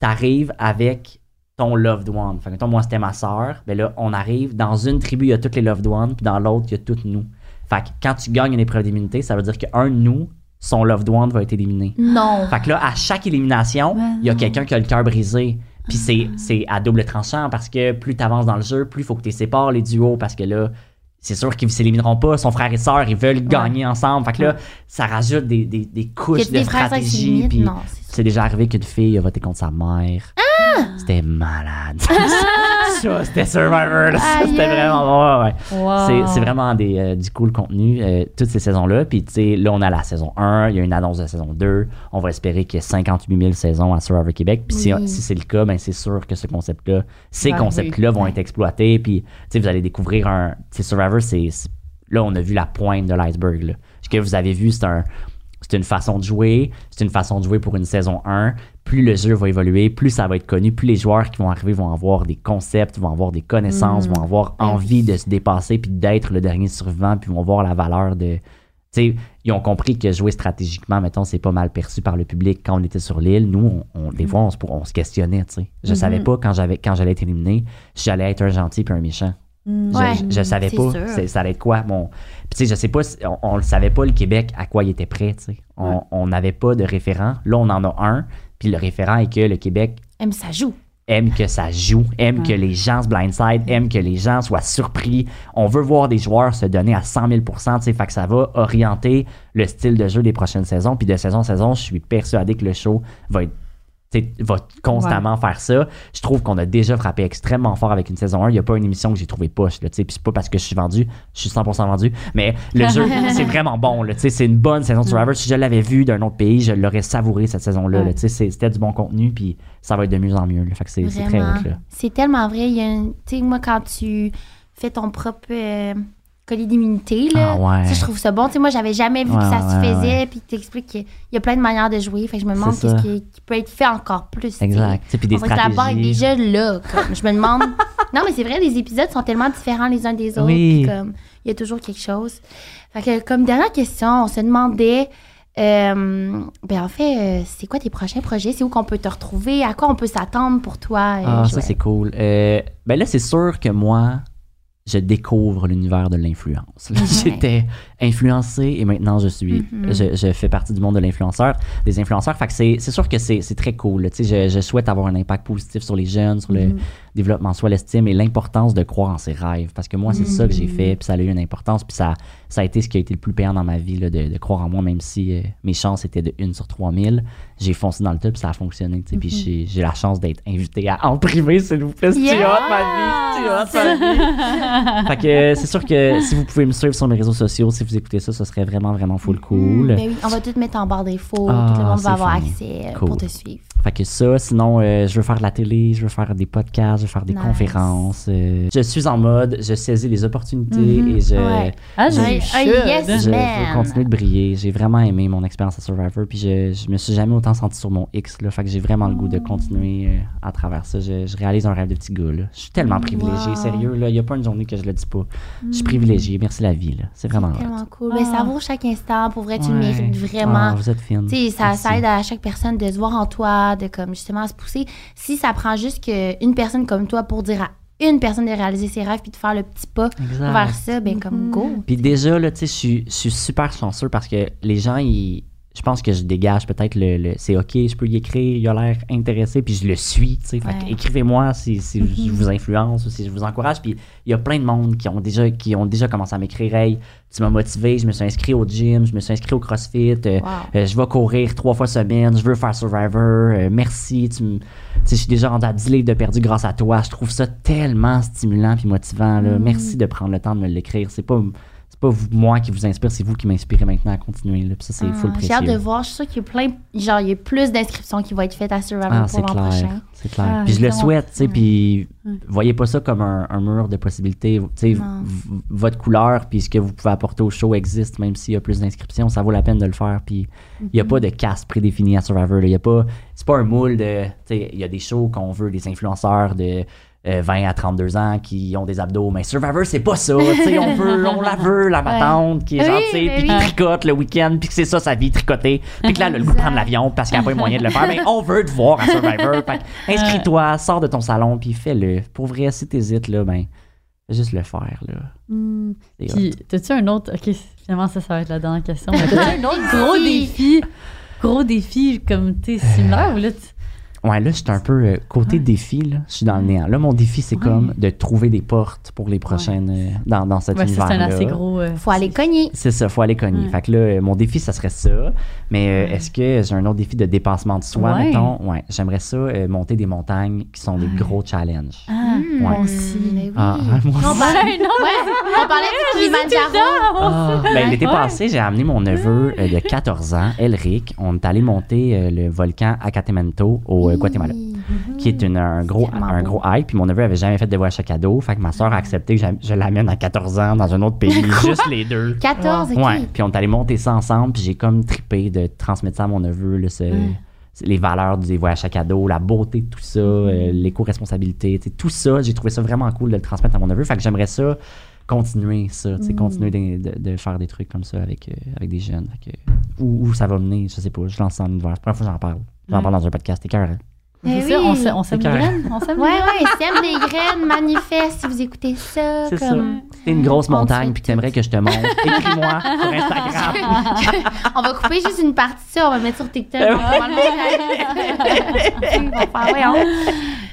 t'arrives avec ton loved one. Fait que, moi, c'était ma sœur. Mais là, on arrive, dans une tribu, il y a toutes les loved ones, puis dans l'autre, il y a toutes nous. Fait que quand tu gagnes une épreuve d'immunité, ça veut dire qu'un de nous, son loved one va être éliminé. Non. Fait que là, à chaque élimination, Ouais, il y a quelqu'un qui a le cœur brisé. Puis c'est, c'est à double tranchant parce que plus tu avances dans le jeu, plus il faut que tu sépares les duos parce que là, c'est sûr qu'ils ne s'élimineront pas. Son frère et sœur, ils veulent gagner ensemble. Fait que là, ça rajoute des, des, couches de des stratégie. Puis c'est déjà arrivé qu'une fille a voté contre sa mère. C'était malade. ça, c'était Survivor. C'était vraiment. Ouais, ouais. Wow. C'est, vraiment des, euh, du cool contenu, euh, toutes ces saisons-là. Puis, tu sais, là, on a la saison 1, il y a une annonce de saison 2. On va espérer qu'il y ait 58 000 saisons à Survivor Québec. Puis, si, Oui. si c'est le cas, ben, c'est sûr que ce concept-là, ces concepts-là vont être exploités. Puis, tu sais, vous allez découvrir un. Tu sais, Survivor, c'est. Là, on a vu la pointe de l'iceberg. Ce que vous avez vu, c'est un. C'est une façon de jouer, c'est une façon de jouer pour une saison 1, plus le jeu va évoluer, plus ça va être connu, plus les joueurs qui vont arriver vont avoir des concepts, vont avoir des connaissances, Mm. vont avoir Ben envie de se dépasser puis d'être le dernier survivant, puis vont voir la valeur de. Tu sais, ils ont compris que jouer stratégiquement, mettons, c'est pas mal perçu par le public quand on était sur l'île. Nous, on, on- des fois, on se, on se questionnait, tu sais. Je savais pas quand j'avais quand j'allais être éliminé, si j'allais être un gentil puis un méchant. Mm. Je- Ouais, je, je savais pas ça allait être quoi. Bon, puis tu sais, je sais pas, on, on le savait pas, le Québec, à quoi il était prêt, Ouais. on n'avait pas de référent. Là, on en a un, puis le référent est que le Québec Même ça joue. aime que ça joue, aime Ouais. que les gens se blindside, aime que les gens soient surpris. On veut voir des joueurs se donner à 100 000 tu sais, fait que ça va orienter le style de jeu des prochaines saisons. Puis de saison en saison, je suis persuadé que le show va être va constamment faire ça. Je trouve qu'on a déjà frappé extrêmement fort avec une saison 1. Il n'y a pas une émission que j'ai trouvé poche. Puis c'est pas parce que je suis vendu, je suis 100% vendu, mais le jeu, c'est vraiment bon. C'est une bonne saison de Survivor. Si je l'avais vu d'un autre pays, je l'aurais savouré cette saison-là. Ouais. C'était du bon contenu, puis ça va être de mieux en mieux. là. Fait que c'est très. C'est tellement vrai. Il y a une- Tu sais, moi, quand tu fais ton propre euh, collier d'immunité, là, Ah ouais. ça, je trouve ça bon. Tu sais, moi, j'avais jamais vu Ouais, que ça se faisait, puis tu t'expliques qu'il y a plein de manières de jouer. Fait que je me demande qu'est-ce qui, qui peut être fait encore plus. Exact. Puis des que la barre est stratégies. déjà là. comme. je me demande. non, mais c'est vrai, les épisodes sont tellement différents les uns des autres. Oui. puis comme, il y a toujours quelque chose. Fait que, comme dernière question, on se demandait. euh, ben en fait, euh, c'est quoi tes prochains projets? C'est où qu'on peut te retrouver? À quoi on peut s'attendre pour toi? euh, Ah, ça, c'est cool. Euh, ben là, c'est sûr que moi, je découvre l'univers de l'influence. J'étais influencé et maintenant je suis, Mhm. je, je fais partie du monde de l'influenceur, des influenceurs. Fait que c'est, sûr que c'est, très cool. Tu sais, je, je souhaite avoir un impact positif sur les jeunes, sur le Mhm. Développement soi, l'estime et l'importance de croire en ses rêves. Parce que moi, c'est ça que j'ai fait, puis ça a eu une importance, puis ça, ça a été ce qui a été le plus payant dans ma vie, là, de, de croire en moi, même si euh, mes chances étaient de 1 sur 3000. J'ai foncé dans le top, puis ça a fonctionné. Puis j'ai, j'ai la chance d'être invité à en privé, s'il vous plaît. Yeah! ma vie. C'est ma vie. fait que c'est sûr que si vous pouvez me suivre sur mes réseaux sociaux, si vous écoutez ça, ce serait vraiment, vraiment full cool. Ben oui, on va tout mettre en barre d'infos. Ah, tout le monde va avoir accès euh, Cool. pour te suivre. Fait que ça, sinon, euh, je veux faire de la télé, je veux faire des podcasts, je veux faire des Nice. conférences. euh, je suis en mode, je saisis les opportunités Mhm. et je, Ouais. Ah, j'ai Ouais, eu un yes je veux continuer de briller. J'ai vraiment aimé mon expérience à Survivor, puis je, je me suis jamais autant senti sur mon X. Là, fait que j'ai vraiment le goût de continuer euh, à travers ça. Je, je réalise un rêve de petit gars. Là. Je suis tellement privilégié, Wow. sérieux. Il n'y a pas une journée que je le dis pas. Je suis privilégié, merci la vie. là. C'est vraiment hot. cool. Ah. Ben, ça vaut chaque instant. Pour vrai, tu le Ouais. mérites vraiment. Ah, vous êtes fine. Ça, ça aide à chaque personne de se voir en toi, de comme justement se pousser. Si ça prend juste que une personne comme toi pour dire à une personne de réaliser ses rêves puis de faire le petit pas Exact. vers ça, ben comme go. Puis déjà, là, tu sais, je suis- je suis super chanceux parce que les gens, ils, je pense que je dégage peut-être le, le- c'est OK, je peux y écrire, il a l'air intéressé, puis je le suis, Ouais. écrivez-moi si, si je vous influence ou si je vous encourage. Puis il y a plein de monde qui ont déjà, qui ont déjà commencé à m'écrire Hey, tu m'as motivé, je me suis inscrit au gym, je me suis inscrit au CrossFit, euh, Wow. euh, je vais courir trois fois semaine, je veux faire Survivor, euh, merci, tu me- je suis déjà rendu à 10 livres de perdu grâce à toi. Je trouve ça tellement stimulant puis motivant. Là. Mm. Merci de prendre le temps de me l'écrire. C'est pas, pas vous- moi qui vous inspire, c'est vous qui m'inspirez maintenant à continuer. Là. Puis ça, c'est Ah, full J'ai précieux. hâte de voir. Je suis sûre qu'il y a plein. Genre, il y a plus d'inscriptions qui vont être faites à Survivor Ah, pour l'an prochain. C'est clair. Ah, puis je le souhaite, tu sais, puis voyez pas ça comme un, un mur de possibilités. Tu sais, votre couleur puis ce que vous pouvez apporter au show existe, même s'il y a plus d'inscriptions, ça vaut la peine de le faire. Puis il y a pas de caste prédéfini à Survivor. Il y a pas, c'est pas un moule de, tu sais, il y a des shows qu'on veut des influenceurs de 20 à 32 ans qui ont des abdos, mais Survivor c'est pas ça. tu sais, on veut, on la veut la matante qui est gentille puis qui tricote le week-end puis que c'est ça sa vie tricoter puis que là elle a le goût de prendre l'avion parce qu'elle a pas les moyens de le faire mais on veut te voir à Survivor inscris-toi sors de ton salon puis fais-le pour vrai si t'hésites là ben fais juste le faire là hot. Puis, t'as-tu un autre. Ok, finalement, ça, ça va être la dernière question. Mais t'as-tu un autre gros défi? défi? Gros défi, comme, tu sais, similaire ou là, tu- Ouais, là, je suis un peu euh, côté défi, là. Je suis dans le néant. Là, mon défi, c'est Ouais. comme de trouver des portes pour les prochaines. euh, dans, dans cet Ouais, ça, c'est un assez gros. euh, Faut aller cogner. C'est ça, faut aller cogner. Ouais. Fait que là, euh, mon défi, ça serait ça. Mais euh, est-ce que j'ai un autre défi de dépassement de soi, Ouais. mettons? Ouais, j'aimerais ça, euh, monter des montagnes qui sont des gros challenges. Ah, Hmm, moi aussi. mais oui. Ah, moi on, aussi. parlait, ouais, on parlait du Kilimanjaro. Ah, ben, l'été Ouais. passé, j'ai amené mon neveu euh, de 14 ans, Elric. On est allé monter euh, le volcan Acatemento au Guatemala. qui est une- un, gros, un gros hype. Puis mon neveu avait jamais fait de voyage à cadeau. Fait que ma soeur a accepté que je l'amène à 14 ans dans un autre pays, juste les deux. 14, ok. Ouais. Puis on est allé monter ça ensemble. Puis j'ai comme trippé de transmettre ça à mon neveu, là, ce, les valeurs des voyages à cadeau, la beauté de tout ça, euh, l'éco-responsabilité, tout ça, j'ai trouvé ça vraiment cool de le transmettre à mon neveu. Fait que j'aimerais ça continuer ça, tu sais, Mm. continuer de, de- de faire des trucs comme ça avec, euh, avec des jeunes. Fait que, où, où ça va mener, je sais pas, je lance ça en univers. C'est la première fois j'en parle. J'en Ouais. parle dans un podcast, t'es cœur. Eh C'est ça, on oui. C'est carré. graines. On ouais, des graines, manifeste si vous écoutez ça. C'est ça. comme... T'es une grosse On montagne puis que t'aimerais que je te montre, écris-moi sur Instagram. on va couper juste une partie de ça, on va mettre sur TikTok. on va faire le- On va faire,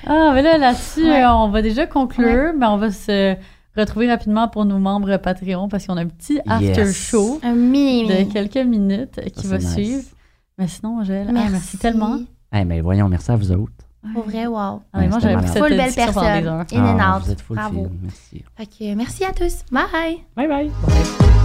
Ah, mais là, là-dessus, Ouais. on va déjà conclure, mais on va se retrouver rapidement pour nos membres Patreon parce qu'on a un petit after Yes. show Un mini de mini. quelques minutes qui Ça, va nice. suivre. Mais sinon, Angèle, ah, merci. tellement. Eh mais voyons, merci à vous autres. Pour vrai, wow. Pris cette Full belle personne. In and Ah, out. Vous êtes full Bravo. Merci. Que merci à tous. Bye. Bye bye.